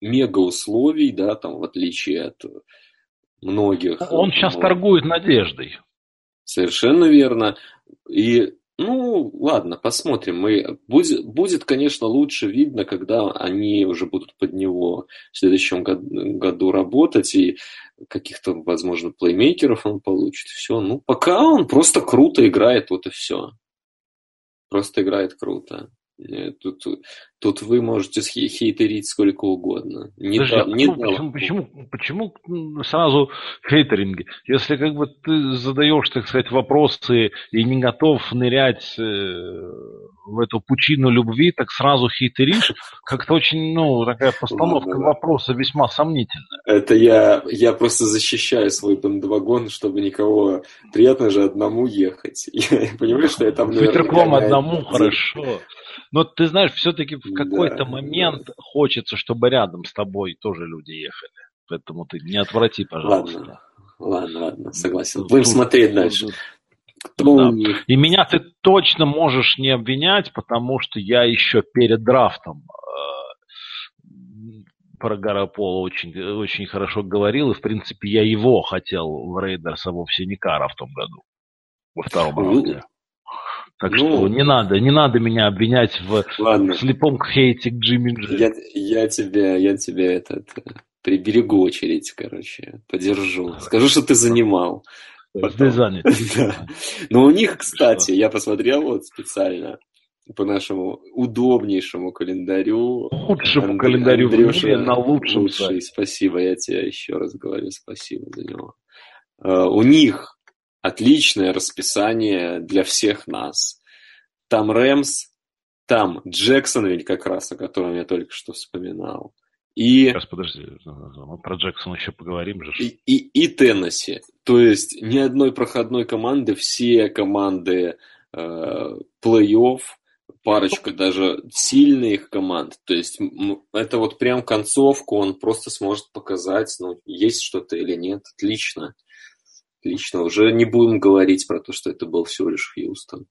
мега условий, да, там, в отличие от многих. Он сейчас торгует надеждой. Совершенно верно. И Ну, ладно, посмотрим. Мы... Будет, будет, конечно, лучше видно, когда они уже будут под него в следующем году работать, и каких-то, возможно, плеймейкеров он получит. Все. Ну, пока он просто круто играет, вот и все. Просто играет круто. Э, тут, тут вы можете хейтерить сколько угодно. Не Подожди, а не почему, почему, почему сразу хейтеринги? Если как бы ты задаешь, так сказать, вопросы и не готов нырять э, в эту пучину любви, так сразу хейтеришь, как-то очень, ну, такая постановка вопроса весьма сомнительная. Это я, я просто защищаю свой бандвагон, чтобы никого... Приятно же одному ехать. (laughs) Я понимаю, что я там, наверное... Ветерком одному, хорошо. Но ты знаешь, все-таки какой-то момент хочется, чтобы рядом с тобой тоже люди ехали. Поэтому ты не отврати, пожалуйста. Ладно, ладно, ладно согласен. Будем тут, смотреть дальше. Да. И меня ты точно можешь не обвинять, потому что я еще перед драфтом э, про Гарапола очень, очень хорошо говорил, и, в принципе, я его хотел в Рейдерс, а вовсе не Кара в том году, во втором раунде. Так ну, что не надо, не надо меня обвинять в, ладно. слепом хейте к Джимми Джи. Я, я тебя, я тебя этот, приберегу очередь, короче, подержу. Скажу, что ты занимал. Ты занят. (laughs) да. Но у них, кстати, я посмотрел вот специально по нашему удобнейшему календарю. Лучшему Анд... календарю Андрюша, в мире на лучшем лучший. Спасибо, я тебе еще раз говорю спасибо за него. Uh, у них отличное расписание для всех нас. Там Рэмс, там Джексон ведь как раз, о котором я только что вспоминал. И... Сейчас, подожди, мы про Джексона еще поговорим же. И, и, и Теннесси. То есть ни одной проходной команды, все команды э, плей-офф, парочка даже сильных команд. То есть это вот прям концовку он просто сможет показать, ну, есть что-то или нет. Отлично. Отлично. Уже не будем говорить про то, что это был всего лишь Хьюстон.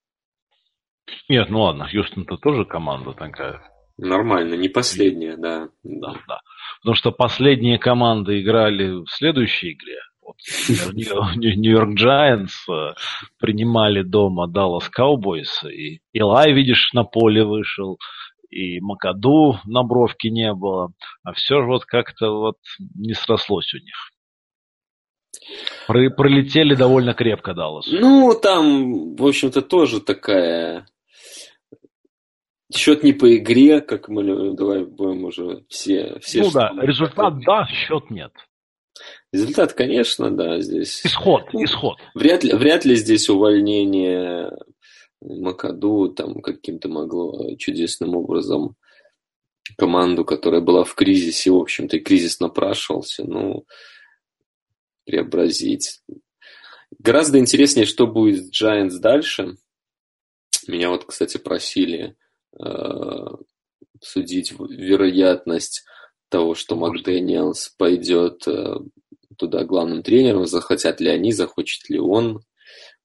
Нет, ну ладно, Хьюстон-то тоже команда такая. Нормально, не последняя, да. Да, да. Потому что последние команды играли в следующей игре. Вот, (laughs) Нью-Йорк Джайанс э, принимали дома Даллас Cowboys, и Илай, видишь, на поле вышел, и Макаду на бровке не было, а все же вот как-то вот не срослось у них. Про пролетели довольно крепко Даллас. Ну, там, в общем-то, тоже такая... Счет не по игре, как мы давай будем уже все... все ну да, результат да, счет нет. Результат, конечно, да, здесь... Исход, ну, исход. Вряд ли, вряд ли здесь увольнение Макаду там каким-то могло чудесным образом команду, которая была в кризисе, в общем-то, и кризис напрашивался. Ну, преобразить. Гораздо интереснее, что будет с Giants дальше. Меня вот, кстати, просили э, судить вероятность того, что Макдэниелс пойдет э, туда главным тренером, захотят ли они, захочет ли он.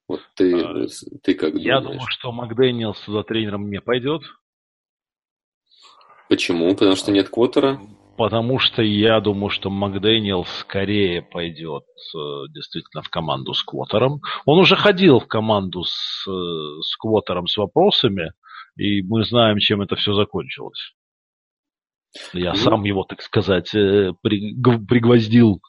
Вот ты, а, ты как Я думаешь? думаю, что Макдэниелс туда тренером не пойдет. Почему? Потому что нет Коттера? Потому что я думаю, что Макдэниел скорее пойдет э, действительно в команду с Квотером. Он уже ходил в команду с, э, с Квотером с вопросами, и мы знаем, чем это все закончилось. Я ну... сам его, так сказать, э, пригвоздил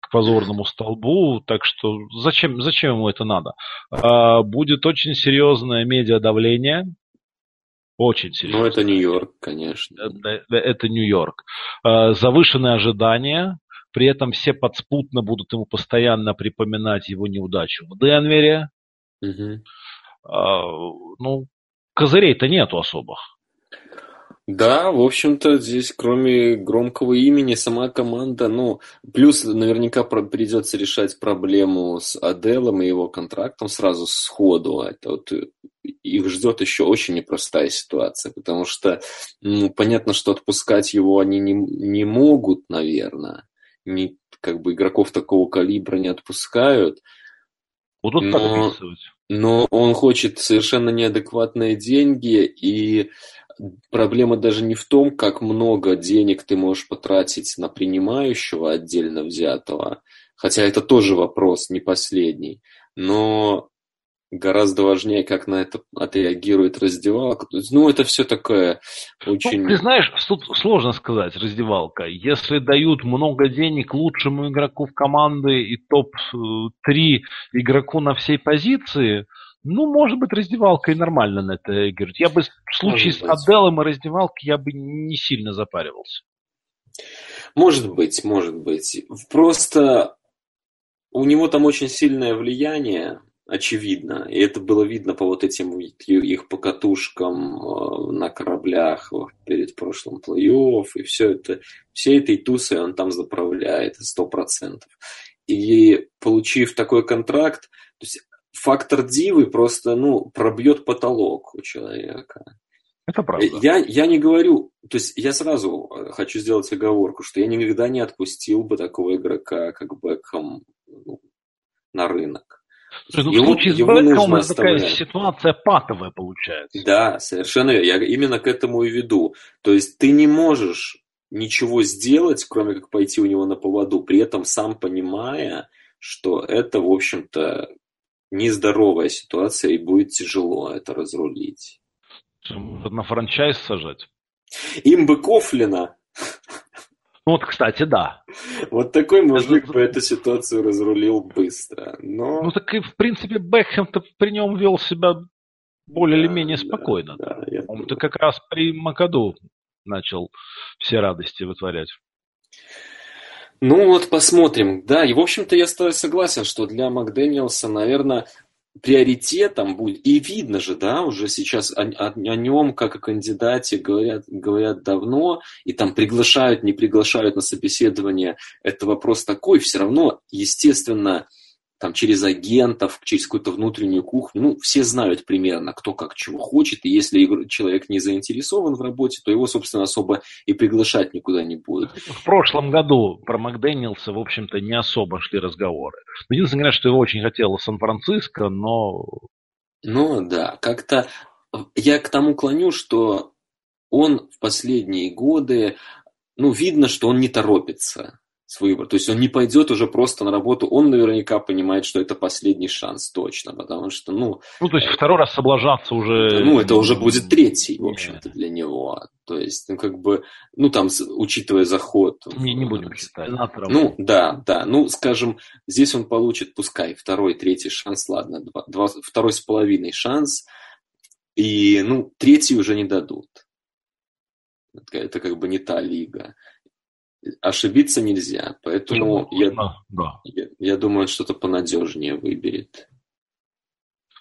к позорному столбу, так что зачем, зачем ему это надо? А, будет очень серьезное медиадавление, очень серьезно. Ну, это Нью-Йорк, конечно. Это, это Нью-Йорк. Завышенные ожидания, при этом все подспутно будут ему постоянно припоминать его неудачу в Денвере. Угу. Ну, козырей-то нету особых. Да, в общем-то, здесь кроме громкого имени сама команда, ну, плюс наверняка придется решать проблему с Аделом и его контрактом сразу сходу. Это вот э, их ждет еще очень непростая ситуация, потому что, ну, понятно, что отпускать его они не, не могут, наверное. Не, как бы игроков такого калибра не отпускают. Будут но, подписывать. Но он хочет совершенно неадекватные деньги, и проблема даже не в том, как много денег ты можешь потратить на принимающего отдельно взятого, хотя это тоже вопрос не последний, но гораздо важнее, как на это отреагирует раздевалка. Ну, это все такое очень... Ну, ты знаешь, тут сложно сказать, раздевалка. Если дают много денег лучшему игроку в команды и топ-3 игроку на всей позиции, ну, может быть, раздевалка и нормально на это играть. Я бы в случае может с быть. Аделом и раздевалкой я бы не сильно запаривался. Может быть, может быть. Просто у него там очень сильное влияние, очевидно. И это было видно по вот этим их покатушкам э, на кораблях перед прошлым плей-офф. И все это, все этой тусой он там заправляет, сто процентов. И получив такой контракт, то есть фактор дивы просто, ну, пробьет потолок у человека. Это правда. Я, я не говорю, то есть я сразу э, хочу сделать оговорку, что я никогда не отпустил бы такого игрока, как Бекхэм, ну, на рынок. Слушай, ну, его, в случае с Бекхэм это такая ситуация патовая получается. Да, совершенно верно. Я именно к этому и веду. То есть ты не можешь ничего сделать, кроме как пойти у него на поводу, при этом сам понимая, что это, в общем-то, нездоровая ситуация и будет тяжело это разрулить. На франчайз сажать? Им бы Кофлина. Ну вот, кстати, да. Вот такой мужик бы эту ситуацию разрулил быстро. Но... Ну так и, в принципе, Бекхэм-то при нем вел себя более да, или менее спокойно. Да, да, Он-то как раз при Макаду начал все радости вытворять. Ну вот посмотрим. Да, и в общем-то я согласен, что для Макдэниелса, наверное, приоритетом будет, и видно же, да, уже сейчас о, о, о нем как о кандидате говорят, говорят давно, и там приглашают, не приглашают на собеседование, это вопрос такой, все равно, естественно, там через агентов, через какую-то внутреннюю кухню, ну, все знают примерно, кто как чего хочет, и если человек не заинтересован в работе, то его, собственно, особо и приглашать никуда не будут. В прошлом году про Макдэниелса, в общем-то, не особо шли разговоры. Единственное, говорят, что его очень хотел Сан-Франциско, но... Ну, да, как-то я к тому клоню, что он в последние годы, ну, видно, что он не торопится с выбор. То есть он не пойдет уже просто на работу, он наверняка понимает, что это последний шанс точно, потому что, ну... Ну, то есть второй раз соблажаться уже... Ну, это уже будет третий, в общем-то, для него. То есть, ну, как бы, ну, там, учитывая заход... Не, не будем считать. Ну, да, да. Ну, скажем, здесь он получит, пускай, второй, третий шанс, ладно, два, два, второй с половиной шанс, и, ну, третий уже не дадут. Это как бы не та лига ошибиться нельзя. Поэтому я, да. я, я думаю, что-то понадежнее выберет.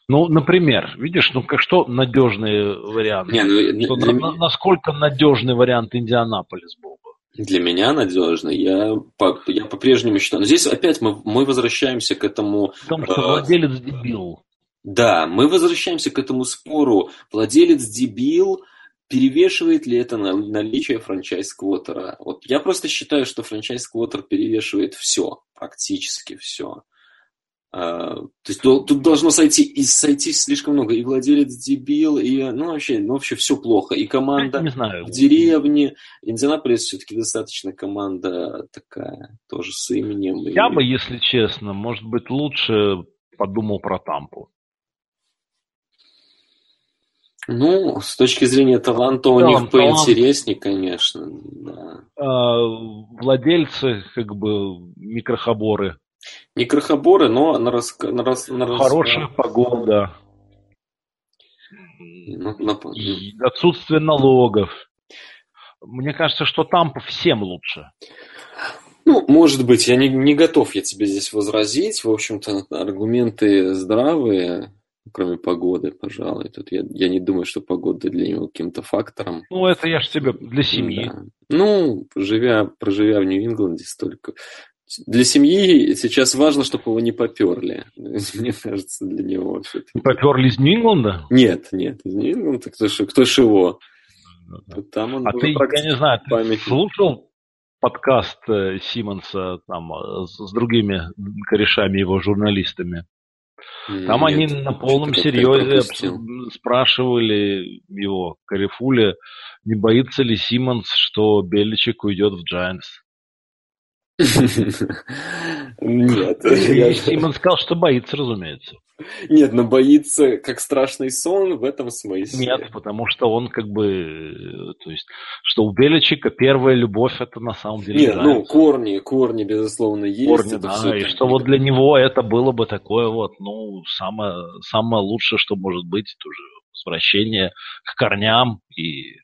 Ну, например, видишь, ну как что надежный вариант? Не, ну, для на, меня... Насколько надежный вариант Индианаполис был бы? Для меня надежный. Я, по, я по-прежнему считаю. Но здесь опять мы, мы возвращаемся к этому... Потому что э, владелец дебил. Да, мы возвращаемся к этому спору. Владелец дебил, перевешивает ли это наличие франчайз-квотера? Вот я просто считаю, что франчайз-квотер перевешивает все, практически все. А, то есть тут должно сойти, и сойти слишком много. И владелец дебил, и ну вообще, ну вообще все плохо. И команда не знаю. в деревне. Индианаполис все-таки достаточно команда такая, тоже с именем. Я и... бы, если честно, может быть, лучше подумал про Тампу. Ну, с точки зрения таланта у да, них поинтереснее, конечно. Да. А, владельцы, как бы, микрохоборы. Не крохоборы, но на, рас... на, рас... на рас... Хорошая погода. Ну, на... Отсутствие налогов. Мне кажется, что там всем лучше. Ну, может быть, я не, не готов я тебе здесь возразить. В общем-то, аргументы здравые кроме погоды, пожалуй. Тут я, я не думаю, что погода для него каким-то фактором. Ну, это я же тебе для семьи. Да. Ну, живя, проживя в Нью-Ингланде столько. Для семьи сейчас важно, чтобы его не поперли. (laughs) Мне кажется, для него. Поперли из Нью-Ингланда? Нет, нет, из Нью-Ингланда. Кто кто ж его? Там он а ты, я не знаю, ты слушал подкаст э, Симонса там, э, с другими корешами его журналистами? Там Нет, они на полном серьезе спрашивали его, Карифуля, не боится ли Симмонс, что Беличек уйдет в Giants? (laughs) Нет. Симон сказал, что боится, разумеется. Нет, но боится как страшный сон в этом смысле. Нет, потому что он как бы, то есть, что у Беличика первая любовь это на самом деле. Нет, ну корни, корни безусловно есть. Корни, да, и что вот для него это было бы такое вот, ну самое самое лучшее, что может быть, это уже возвращение к корням и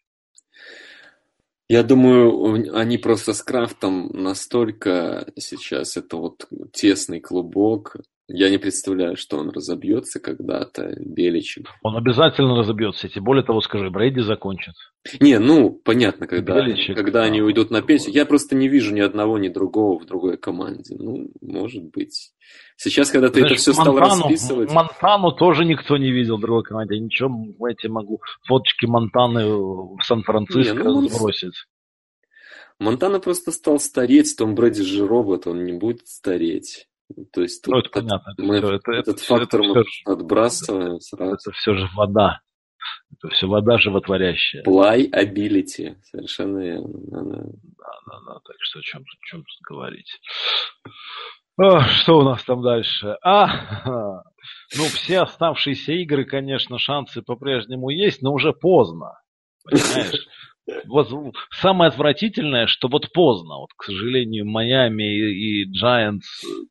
я думаю, они просто с Крафтом настолько сейчас это вот тесный клубок, я не представляю, что он разобьется когда-то, Беличев. Он обязательно разобьется. Тем более того, скажи, Брейди закончит. Не, ну, понятно, когда, Беличек, когда они уйдут на пенсию. Я просто не вижу ни одного, ни другого в другой команде. Ну, может быть. Сейчас, когда ты Знаешь, это все Монтану, стал расписывать... Монтану тоже никто не видел в другой команде. Ничего, я тебе могу фоточки Монтаны в Сан-Франциско не, ну, сбросить. Монтана просто стал стареть, Том Брэди же робот, он не будет стареть. То есть тут ну, это понятно. мы это, это, этот это, фактор это мы все, отбрасываем сразу. Это все же вода. Это все вода животворящая. Playability. Совершенно верно. Да, да, да. Так что о чем, о чем тут говорить? О, что у нас там дальше? А, ну, все оставшиеся игры, конечно, шансы по-прежнему есть, но уже поздно. Понимаешь? (laughs) Вот самое отвратительное, что вот поздно, вот, к сожалению, Майами и, и Giants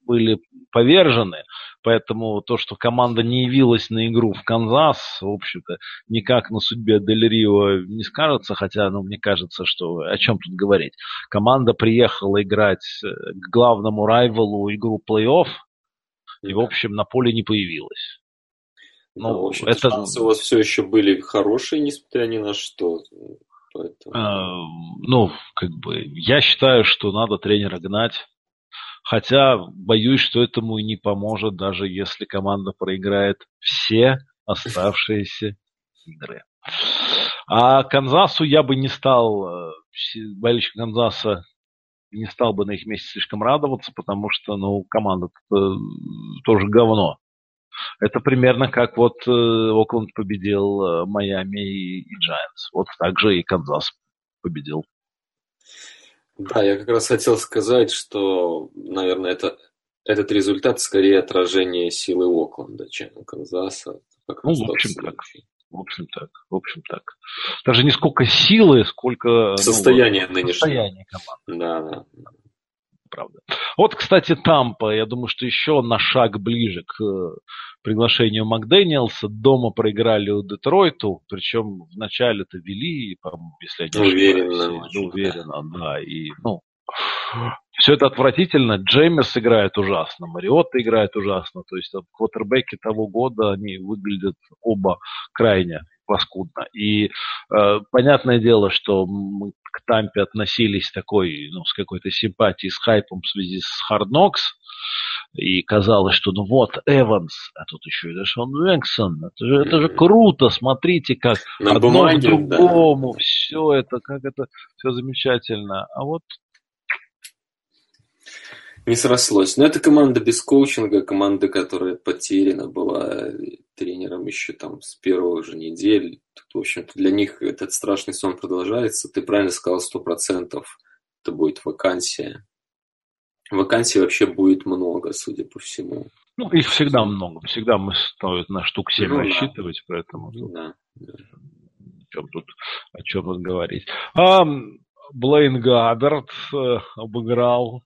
были повержены, поэтому то, что команда не явилась на игру в Канзас, в общем-то, никак на судьбе Дель Рио не скажется, хотя, ну, мне кажется, что о чем тут говорить. Команда приехала играть э, к главному райвелу игру плей-офф, и, в общем, на поле не появилась. Ну, да, это... шансы у вас все еще были хорошие, несмотря ни на что. Поэтому... А, ну, как бы, я считаю, что надо тренера гнать. Хотя боюсь, что этому и не поможет, даже если команда проиграет все оставшиеся игры. А Канзасу я бы не стал, э, болельщик Канзаса не стал бы на их месте слишком радоваться, потому что, ну, команда тоже говно. Это примерно как вот э, Окленд победил э, Майами и, и Giants. Вот так же и Канзас победил. Да, я как раз хотел сказать, что, наверное, это, этот результат скорее отражение силы Окленда, чем Канзаса. ну, в общем так. В общем так. В общем так. Даже не сколько силы, сколько состояние ну, нынешнее. Состояние команды. Да, да правда. Вот, кстати, Тампа, я думаю, что еще на шаг ближе к э, приглашению Макдэниелса. Дома проиграли у Детройту, причем вначале-то вели, если я не уверенно, ошибаюсь. Уверенно, да. И, ну, все это отвратительно. Джеймис играет ужасно, Мариотта играет ужасно. То есть квотербеки того года, они выглядят оба крайне паскудно. И э, понятное дело, что мы к Тампе относились такой, ну, с какой-то симпатией, с хайпом в связи с Knocks. И казалось, что ну вот Эванс, а тут еще и Дэшон Вексон. Это же, это же круто, смотрите, как На одно бумаге, к другому, да. все это, как это все замечательно. А вот не срослось. Но это команда без коучинга, команда, которая потеряна была тренером еще там с первых же недель. Тут, в общем-то, для них этот страшный сон продолжается. Ты правильно сказал, сто процентов это будет вакансия. Вакансий вообще будет много, судя по всему. Ну, их всегда много. Всегда мы стоит на штук 7 ну, рассчитывать, да. поэтому... Да, да. О чем тут, о чем тут говорить. А, Блейн Гаддард э, обыграл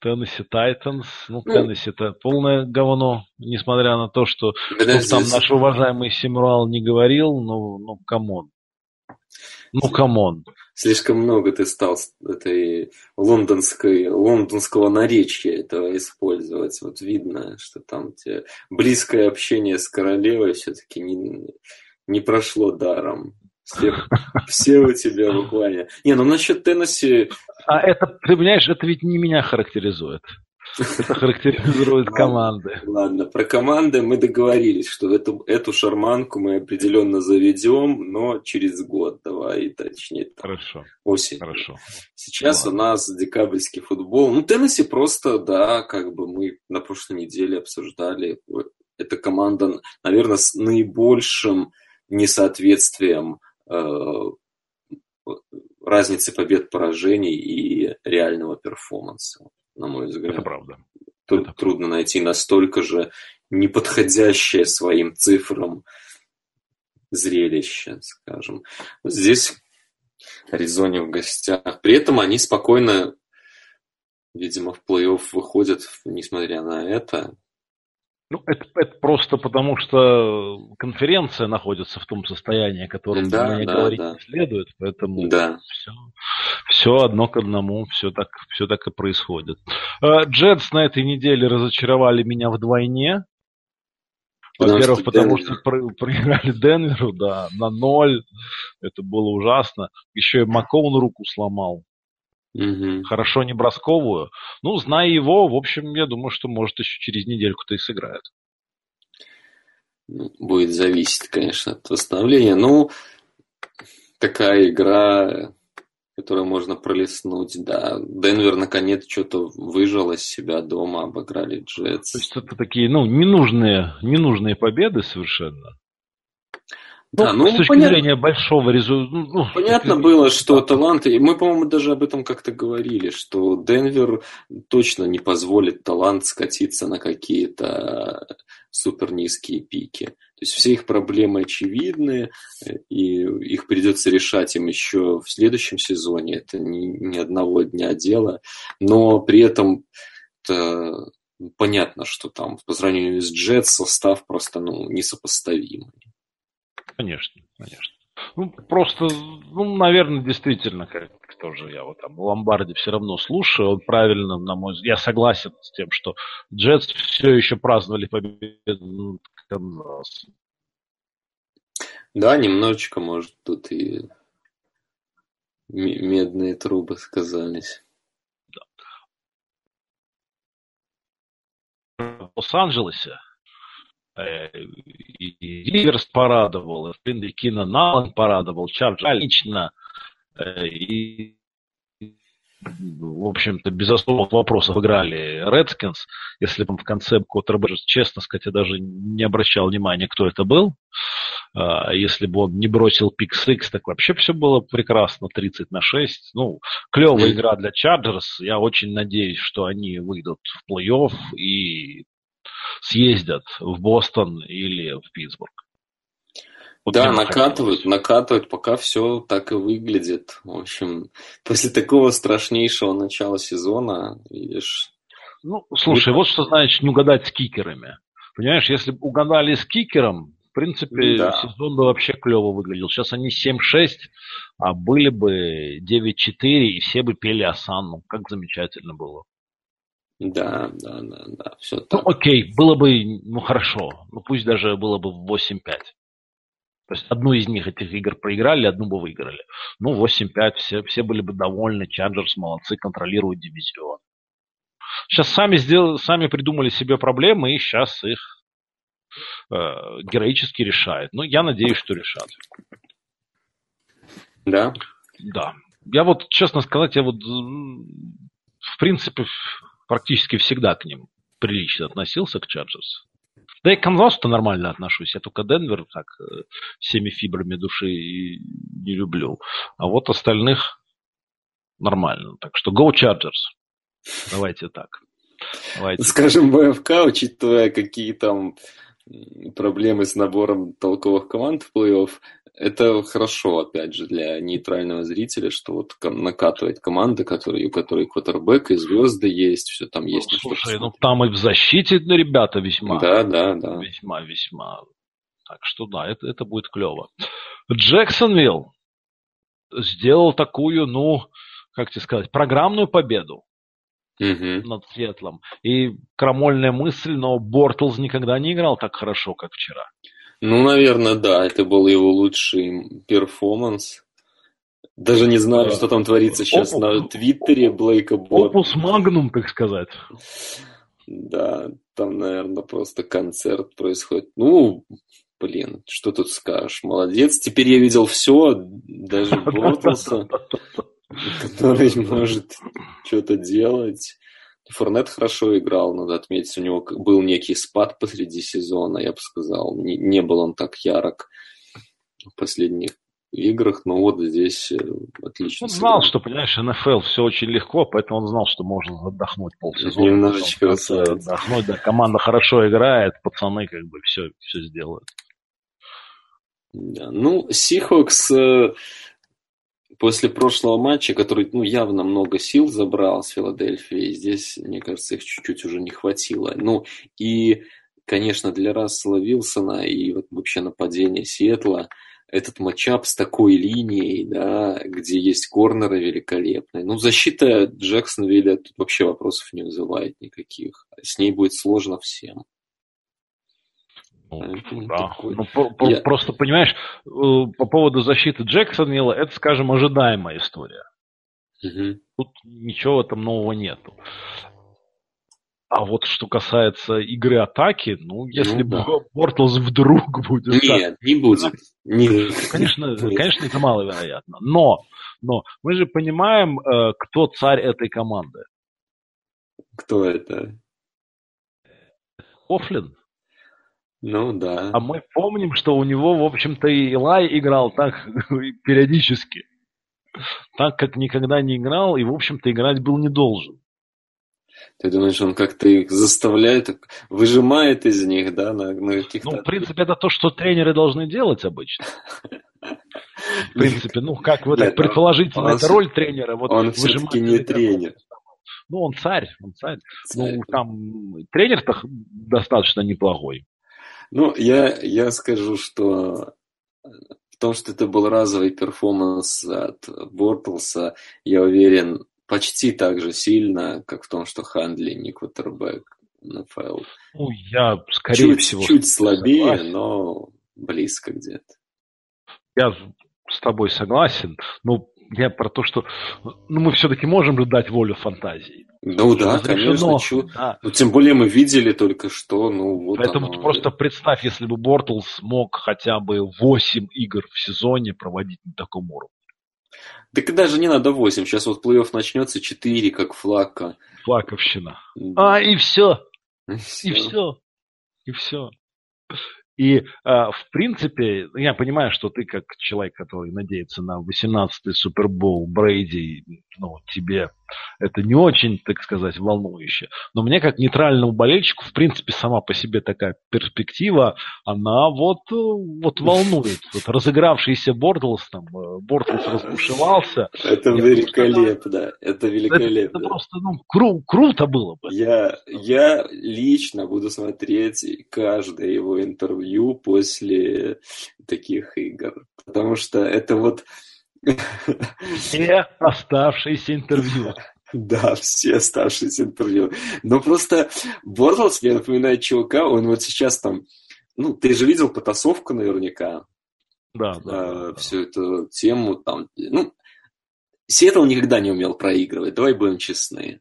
Теннесси Тайтанс. Ну, ну Теннесси это полное говно, несмотря на то, что ну, там наш уважаемый Симруал не говорил, ну, ну, come on. Ну, come on. Слишком много ты стал этой лондонской, лондонского наречия этого использовать. Вот видно, что там тебе близкое общение с королевой все-таки не, не прошло даром. Все, все у тебя буквально. Не, ну насчет Теннесси... А это, ты понимаешь, это ведь не меня характеризует. Это характеризует команды. Ладно, про команды мы договорились, что эту, эту шарманку мы определенно заведем, но через год, давай, точнее. Там, Хорошо. Осень. Хорошо. Сейчас Ладно. у нас декабрьский футбол. Ну, Теннесси просто, да, как бы мы на прошлой неделе обсуждали. Эта команда, наверное, с наибольшим несоответствием Э, разницы побед-поражений и реального перформанса, на мой взгляд. Это правда. Тут Это трудно найти настолько же неподходящее своим цифрам зрелище, скажем. Здесь Аризоне в гостях. При этом они спокойно, видимо, в плей-офф выходят, несмотря на это. Ну, это, это просто потому, что конференция находится в том состоянии, о котором да, мне да, говорить да. не следует, поэтому да. все, все одно к одному, все так, все так и происходит. Э, Джетс на этой неделе разочаровали меня вдвойне. Во-первых, потому что про- проиграли Денверу, да, на ноль. Это было ужасно. Еще и Макован руку сломал. Угу. Хорошо не бросковую. Ну, зная его, в общем, я думаю, что может еще через недельку-то и сыграет. Ну, будет зависеть, конечно, от восстановления. Ну, такая игра которую можно пролистнуть, да. Денвер наконец что-то выжил из себя дома, обыграли Джетс. То есть это такие, ну, ненужные, ненужные победы совершенно. Да, ну, ну, с точки понятно, зрения большого результата. Ну, ну понятно было, что таланты. Мы, по-моему, даже об этом как-то говорили, что Денвер точно не позволит талант скатиться на какие-то супер низкие пики. То есть все их проблемы очевидны, и их придется решать им еще в следующем сезоне. Это не, не одного дня дело. Но при этом это понятно, что там по сравнению с Джет состав просто ну, несопоставимый. Конечно, конечно. Ну, просто, ну, наверное, действительно, как тоже я вот там в Ломбарде все равно слушаю, он правильно, на мой взгляд, я согласен с тем, что Джетс все еще праздновали победу Канзас. Да, немножечко, может, тут и медные трубы сказались. В Лос-Анджелесе и Риверс порадовал, и Кина Налан порадовал, Чарджа лично, э, и в общем-то, без особых вопросов играли Редскинс. Если бы в конце Коттерберг, честно сказать, я даже не обращал внимания, кто это был. А, если бы он не бросил пик сикс, так вообще все было прекрасно, 30 на 6. Ну, клевая игра для Чарджерс. Я очень надеюсь, что они выйдут в плей-офф и съездят в Бостон или в Питтсбург. Вот да, накатывают, накатывают, пока все так и выглядит. В общем, после такого страшнейшего начала сезона, видишь... Ну, слушай, вот что значит не угадать с кикерами. Понимаешь, если бы угадали с кикером, в принципе, да. сезон бы вообще клево выглядел. Сейчас они 7-6, а были бы 9-4, и все бы пели Асанну. Как замечательно было. Да, да, да, да, все так. Ну, окей, было бы, ну, хорошо. Ну, пусть даже было бы 8-5. То есть одну из них этих игр проиграли, одну бы выиграли. Ну, 8-5, все, все были бы довольны, Чарджерс молодцы, контролируют дивизион. Сейчас сами, сделали, сами придумали себе проблемы, и сейчас их э, героически решают. Ну, я надеюсь, что решат. Да? Да. Я вот, честно сказать, я вот, в принципе, практически всегда к ним прилично относился, к Чарджерс. Да и к Канзасу-то нормально отношусь. Я только Денвер так э, всеми фибрами души не люблю. А вот остальных нормально. Так что go Chargers. Давайте так. Давайте. Скажем, БФК, учитывая, какие там проблемы с набором толковых команд в плей-офф, это хорошо, опять же, для нейтрального зрителя, что вот накатывает команда, которые, у которой квотербек и звезды есть, все там есть. Ну, слушай, ну там и в защите ну, ребята весьма. Да, да, да. Весьма, весьма. Так что да, это, это будет клево. Джексонвилл сделал такую, ну, как тебе сказать, программную победу угу. над Сиэтлом. И крамольная мысль, но Бортлз никогда не играл так хорошо, как вчера. Ну, наверное, да. Это был его лучший перформанс. Даже не знаю, что там творится сейчас Опус, на Твиттере Блейка Бортлза. Опус Магнум, так сказать. Да, там, наверное, просто концерт происходит. Ну, блин, что тут скажешь, молодец. Теперь я видел все, даже (laughs) Бортлса, который (laughs) может что-то делать. Форнет хорошо играл, надо отметить. У него был некий спад посреди сезона, я бы сказал. Не, не был он так ярок в последних играх, но вот здесь э, отлично. Он знал, что, понимаешь, НФЛ все очень легко, поэтому он знал, что можно отдохнуть полсезона. Немножечко отдохнуть, да, команда хорошо играет, пацаны как бы все, все сделают. Да. Ну, Сихокс после прошлого матча, который ну, явно много сил забрал с Филадельфией, здесь, мне кажется, их чуть-чуть уже не хватило. Ну, и, конечно, для Рассела Вилсона и вот вообще нападения Сиэтла этот матчап с такой линией, да, где есть корнеры великолепные. Ну, защита Джексонвилля тут вообще вопросов не вызывает никаких. С ней будет сложно всем. Ну, да. Такой... ну, по, Я... Просто, понимаешь, э, по поводу защиты Джексонвилла, это, скажем, ожидаемая история. Угу. Тут ничего там нового нету. А вот что касается игры атаки, ну, если ну, да. Бортлс вдруг будет... Нет, не будет. Нет. Конечно, конечно, это маловероятно. Но, но мы же понимаем, э, кто царь этой команды. Кто это? Офлин. Ну да. А мы помним, что у него, в общем-то, и Илай играл так (laughs) периодически. Так, как никогда не играл, и, в общем-то, играть был не должен. Ты думаешь, он как-то их заставляет, выжимает из них, да, на, на каких-то... Ну, в принципе, это то, что тренеры должны делать обычно. В (laughs) принципе, ну, как вы так предположительно, это роль тренера. Вот он все-таки не тренер. Ну, он царь, он царь. царь. Ну, там тренер-то достаточно неплохой. Ну, я, я скажу, что в том, что это был разовый перформанс от Бортлса, я уверен, почти так же сильно, как в том, что Хандли не квотербек НФЛ. Ну, я, скорее чуть, всего... Чуть слабее, согласен. но близко где-то. Я с тобой согласен, но я про то, что ну, мы все-таки можем же дать волю фантазии. Ну да, конечно. Чу... Да. Ну, тем более мы видели только что, ну вот Поэтому оно... просто представь, если бы Бортлс мог хотя бы 8 игр в сезоне проводить на таком уровне. Так даже не надо 8, сейчас вот плей-офф начнется 4, как флака. Флаковщина. Да. А, и все. И все. И все. И, э, в принципе, я понимаю, что ты как человек, который надеется на 18-й Супербол Брейди, ну, тебе это не очень, так сказать, волнующе. Но мне, как нейтральному болельщику, в принципе, сама по себе такая перспектива, она вот, э, вот волнует. (laughs) Вот разыгравшийся Бортлс, там, э, Бортлс разбушевался. Это великолепно, это великолепно. Это, просто, ну, кру- круто было бы. Я, я лично буду смотреть каждое его интервью после таких игр. Потому что это вот все оставшиеся интервью. Да, все оставшиеся интервью. Но просто Бортлс мне напоминает чувака, он вот сейчас там... Ну, ты же видел потасовку наверняка. Да, да. А, да всю эту тему там... Ну, Сиэтл никогда не умел проигрывать, давай будем честны.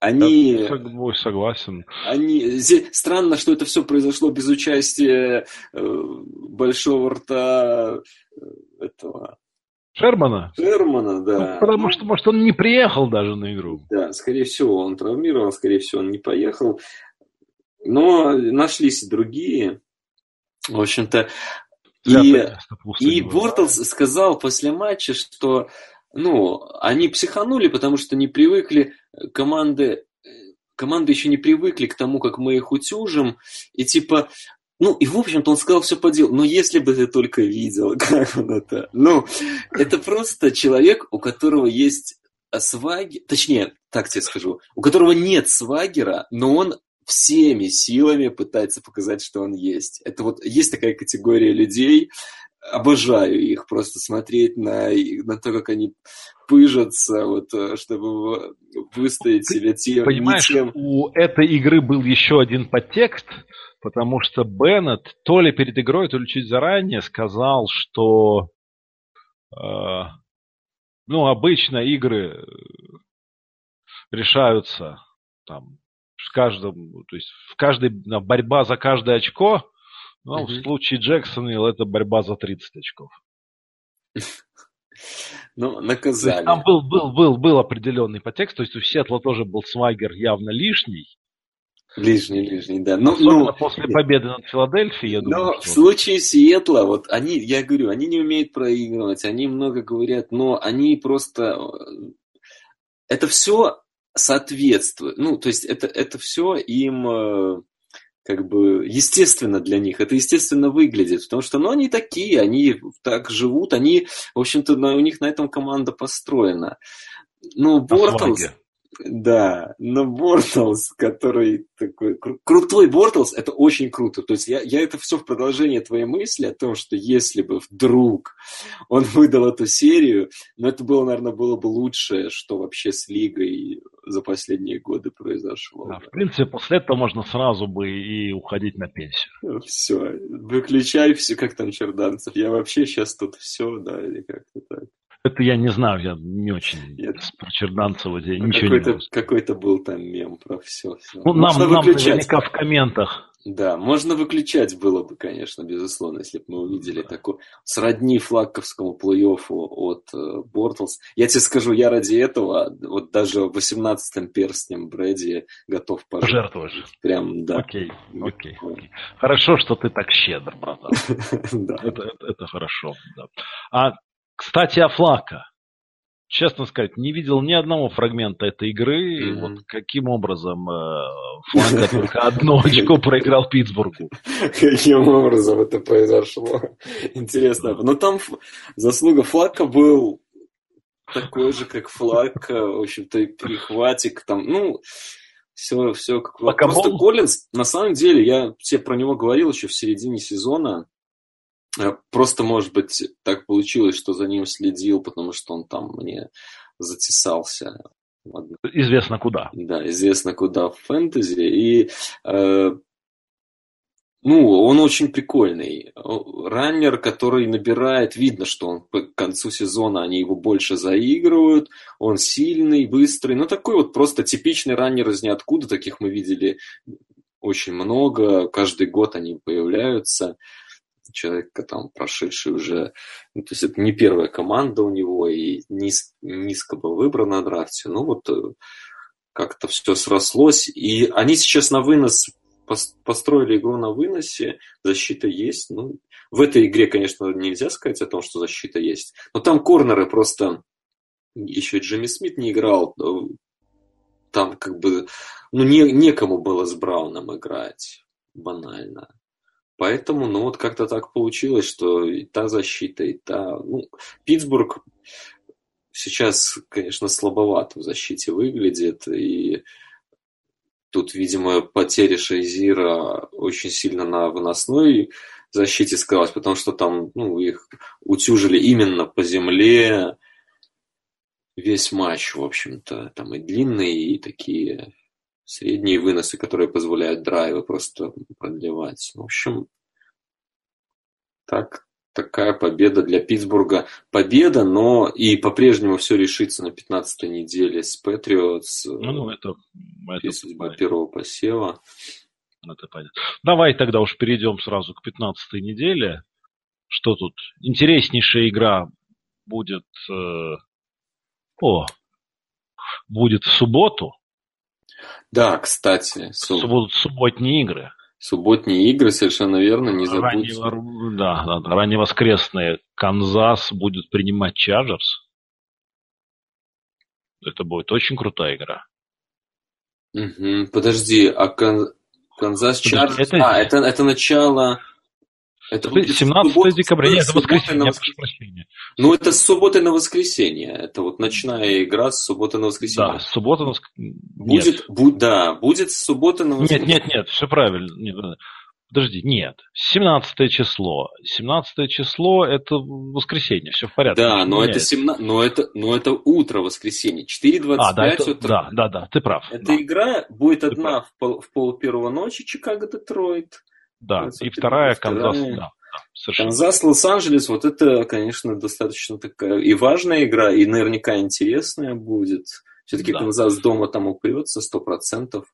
Они... Я согласен. Они... Странно, что это все произошло без участия э, большого рта э, этого Шермана? Шермана, да. Ну, потому что, может, он не приехал даже на игру. Да, скорее всего, он травмирован, скорее всего, он не поехал. Но нашлись другие. В общем-то, и, и Бортлс сказал после матча, что ну, они психанули, потому что не привыкли команды команды еще не привыкли к тому, как мы их утюжим, и типа ну, и, в общем-то, он сказал все по делу. Но если бы ты только видел, (laughs) как он это... Ну, это просто человек, у которого есть свагер... Точнее, так тебе скажу. У которого нет свагера, но он всеми силами пытается показать, что он есть. Это вот есть такая категория людей, обожаю их просто смотреть на, на то, как они пыжатся, вот, э, чтобы выстоять себе тем. Понимаешь, тем... у этой игры был еще один подтекст, потому что Беннет то ли перед игрой, то ли чуть заранее сказал, что э, ну, обычно игры решаются там в каждом, то есть в каждой борьба за каждое очко, но mm-hmm. в случае Джексонвилл это борьба за 30 очков. Ну, наказали. Там был, был, был, был определенный подтекст, то есть у Сетла тоже был свагер явно лишний, Ближний, ближний, да. Ну, ну, после победы над Филадельфией, я думаю, но что... в случае Сиэтла, вот они, я говорю, они не умеют проигрывать, они много говорят, но они просто... э, Это все соответствует. Ну, то есть это, это все им э, как бы естественно для них, это естественно выглядит, потому что, ну, они такие, они так живут, они, в общем-то, у них на этом команда построена. Ну, флаге. Да, но Бортлс, который такой кру- крутой Бортлс, это очень круто. То есть я, я это все в продолжение твоей мысли о том, что если бы вдруг он выдал эту серию, ну, это было, наверное, было бы лучшее, что вообще с лигой за последние годы произошло. Да, в принципе, после этого можно сразу бы и уходить на пенсию. Все, выключай все, как там Черданцев. Я вообще сейчас тут все, да, или как-то так. Это я не знаю, я не очень Нет. про Черданцева я Ну, ничего не какой-то, сказать. какой-то был там мем про все. Ну, нам, нам наверняка в комментах. Да, можно выключать было бы, конечно, безусловно, если бы мы увидели такой сродни флагковскому плей-оффу от э, Бортлс. Я тебе скажу, я ради этого вот даже 18-м перстнем Брэди готов пожертвовать. Пожертвуешь. Прям, да. Окей, окей, окей. Хорошо, что ты так щедр, братан. (laughs) Да. Это, это, это хорошо. Да. А, кстати, о Флака. Честно сказать, не видел ни одного фрагмента этой игры. Мгм. Вот каким образом э, Флака только одно (laughs) очко проиграл Питтсбургу. Каким образом это произошло? Интересно. Но там заслуга Флака был такой же, как Флак, э, в общем-то, и перехватик там, ну, все, все как Флакобол? Просто Коллинз, на самом деле, я тебе про него говорил еще в середине сезона, Просто, может быть, так получилось, что за ним следил, потому что он там мне затесался. Известно куда. да, известно куда в фэнтези. И э, ну, он очень прикольный. Раннер, который набирает, видно, что он к концу сезона они его больше заигрывают. Он сильный, быстрый. Ну, такой вот просто типичный раннер из ниоткуда. Таких мы видели очень много. Каждый год они появляются. Человек, там, прошедший уже... Ну, то есть это не первая команда у него, и низ, низко был выбран на драфте. Ну, вот э, как-то все срослось. И они сейчас на вынос пос- построили игру на выносе, защита есть. Ну, в этой игре, конечно, нельзя сказать о том, что защита есть. Но там корнеры просто... Еще Джимми Смит не играл. э, Там как бы... Ну, не, некому было с Брауном играть. Банально. Поэтому, ну, вот как-то так получилось, что и та защита, и та... Ну, Питтсбург сейчас, конечно, слабовато в защите выглядит, и тут, видимо, потеря Шейзира очень сильно на выносной защите сказалась, потому что там, ну, их утюжили именно по земле весь матч, в общем-то. Там и длинные, и такие средние выносы, которые позволяют драйвы просто продлевать. В общем, так, такая победа для Питтсбурга. Победа, но и по-прежнему все решится на 15-й неделе с Патриотс. Ну, ну, это, это, судьба первого посева. это понятно. Давай тогда уж перейдем сразу к 15-й неделе. Что тут? Интереснейшая игра будет... Э, о, будет в субботу. Да, кстати, суб... будут субботние игры. Субботние игры, совершенно верно, не забудьте. Да, да, да, ранневоскресные. Канзас будет принимать Чарджерс. Это будет очень крутая игра. Угу. Подожди, а Кан... Канзас Чарджерс... Это... А, это, это начало... Это 17 суббота, декабря, нет, это воскресенье, на воскресенье. Ну, это с субботы на воскресенье. Это вот ночная игра с субботы на воскресенье. Да, с субботы на воскресенье. Будет, бу- да, будет с субботы на воскресенье. Нет, нет, нет, все правильно. Нет, подожди, нет. 17 число. 17 число это воскресенье, все в порядке. Да, но это, 17, но, это, но это утро воскресенье. 4.25 а, да, это, утра. Да, да, да, ты прав. Эта да. игра будет одна в, пол, в пол первого ночи, Чикаго-Детройт. Да, и вторая Канзас, да. Канзас, Лос-Анджелес, вот это, конечно, достаточно такая и важная игра, и наверняка интересная будет. Все-таки да. Канзас дома там упрется сто процентов.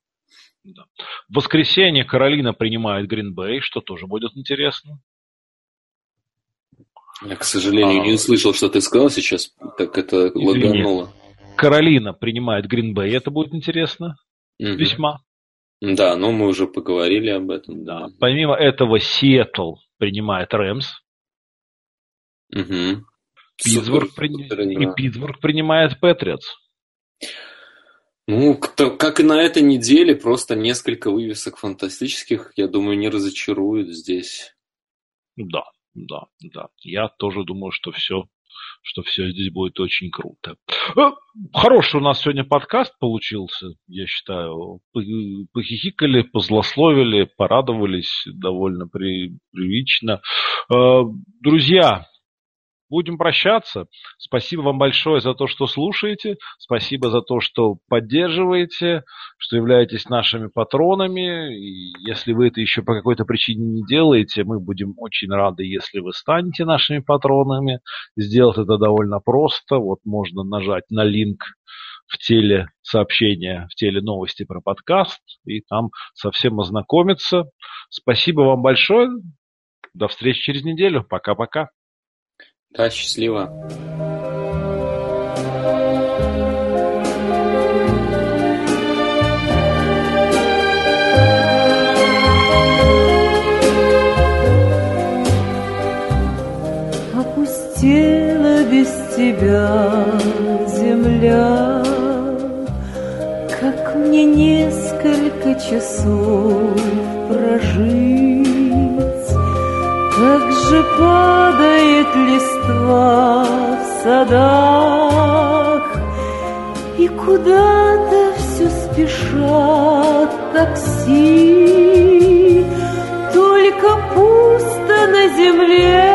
Да. В воскресенье Каролина принимает Гринбей, что тоже будет интересно. Я, к сожалению, а... не услышал, что ты сказал сейчас, так это лагануло. Каролина принимает Гринбей, это будет интересно. Угу. Весьма. Да, но мы уже поговорили об этом. Да. Помимо этого, Сиэтл принимает Рэмс. Угу. Питтсбург, при... и Питтсбург принимает Патриотс. Ну, кто, как и на этой неделе, просто несколько вывесок фантастических, я думаю, не разочаруют здесь. Да, да, да. Я тоже думаю, что все что все здесь будет очень круто. Э, хороший у нас сегодня подкаст получился, я считаю. Похихикали, позлословили, порадовались довольно при, прилично. Э, друзья, будем прощаться. Спасибо вам большое за то, что слушаете. Спасибо за то, что поддерживаете, что являетесь нашими патронами. И если вы это еще по какой-то причине не делаете, мы будем очень рады, если вы станете нашими патронами. Сделать это довольно просто. Вот можно нажать на линк в теле сообщения, в теле новости про подкаст, и там совсем ознакомиться. Спасибо вам большое. До встречи через неделю. Пока-пока. Да, счастливо. Опустела без тебя земля, Как мне несколько часов прожить. Как же падает листва в садах, И куда-то все спешат такси, Только пусто на земле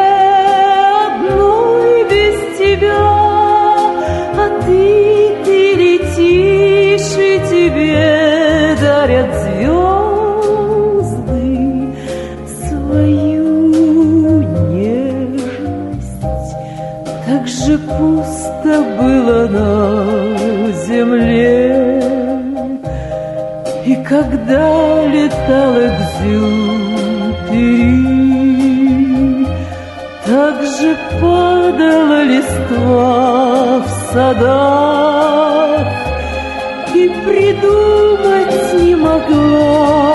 Когда летал экзюпери, Так же падала листва в садах, И придумать не могла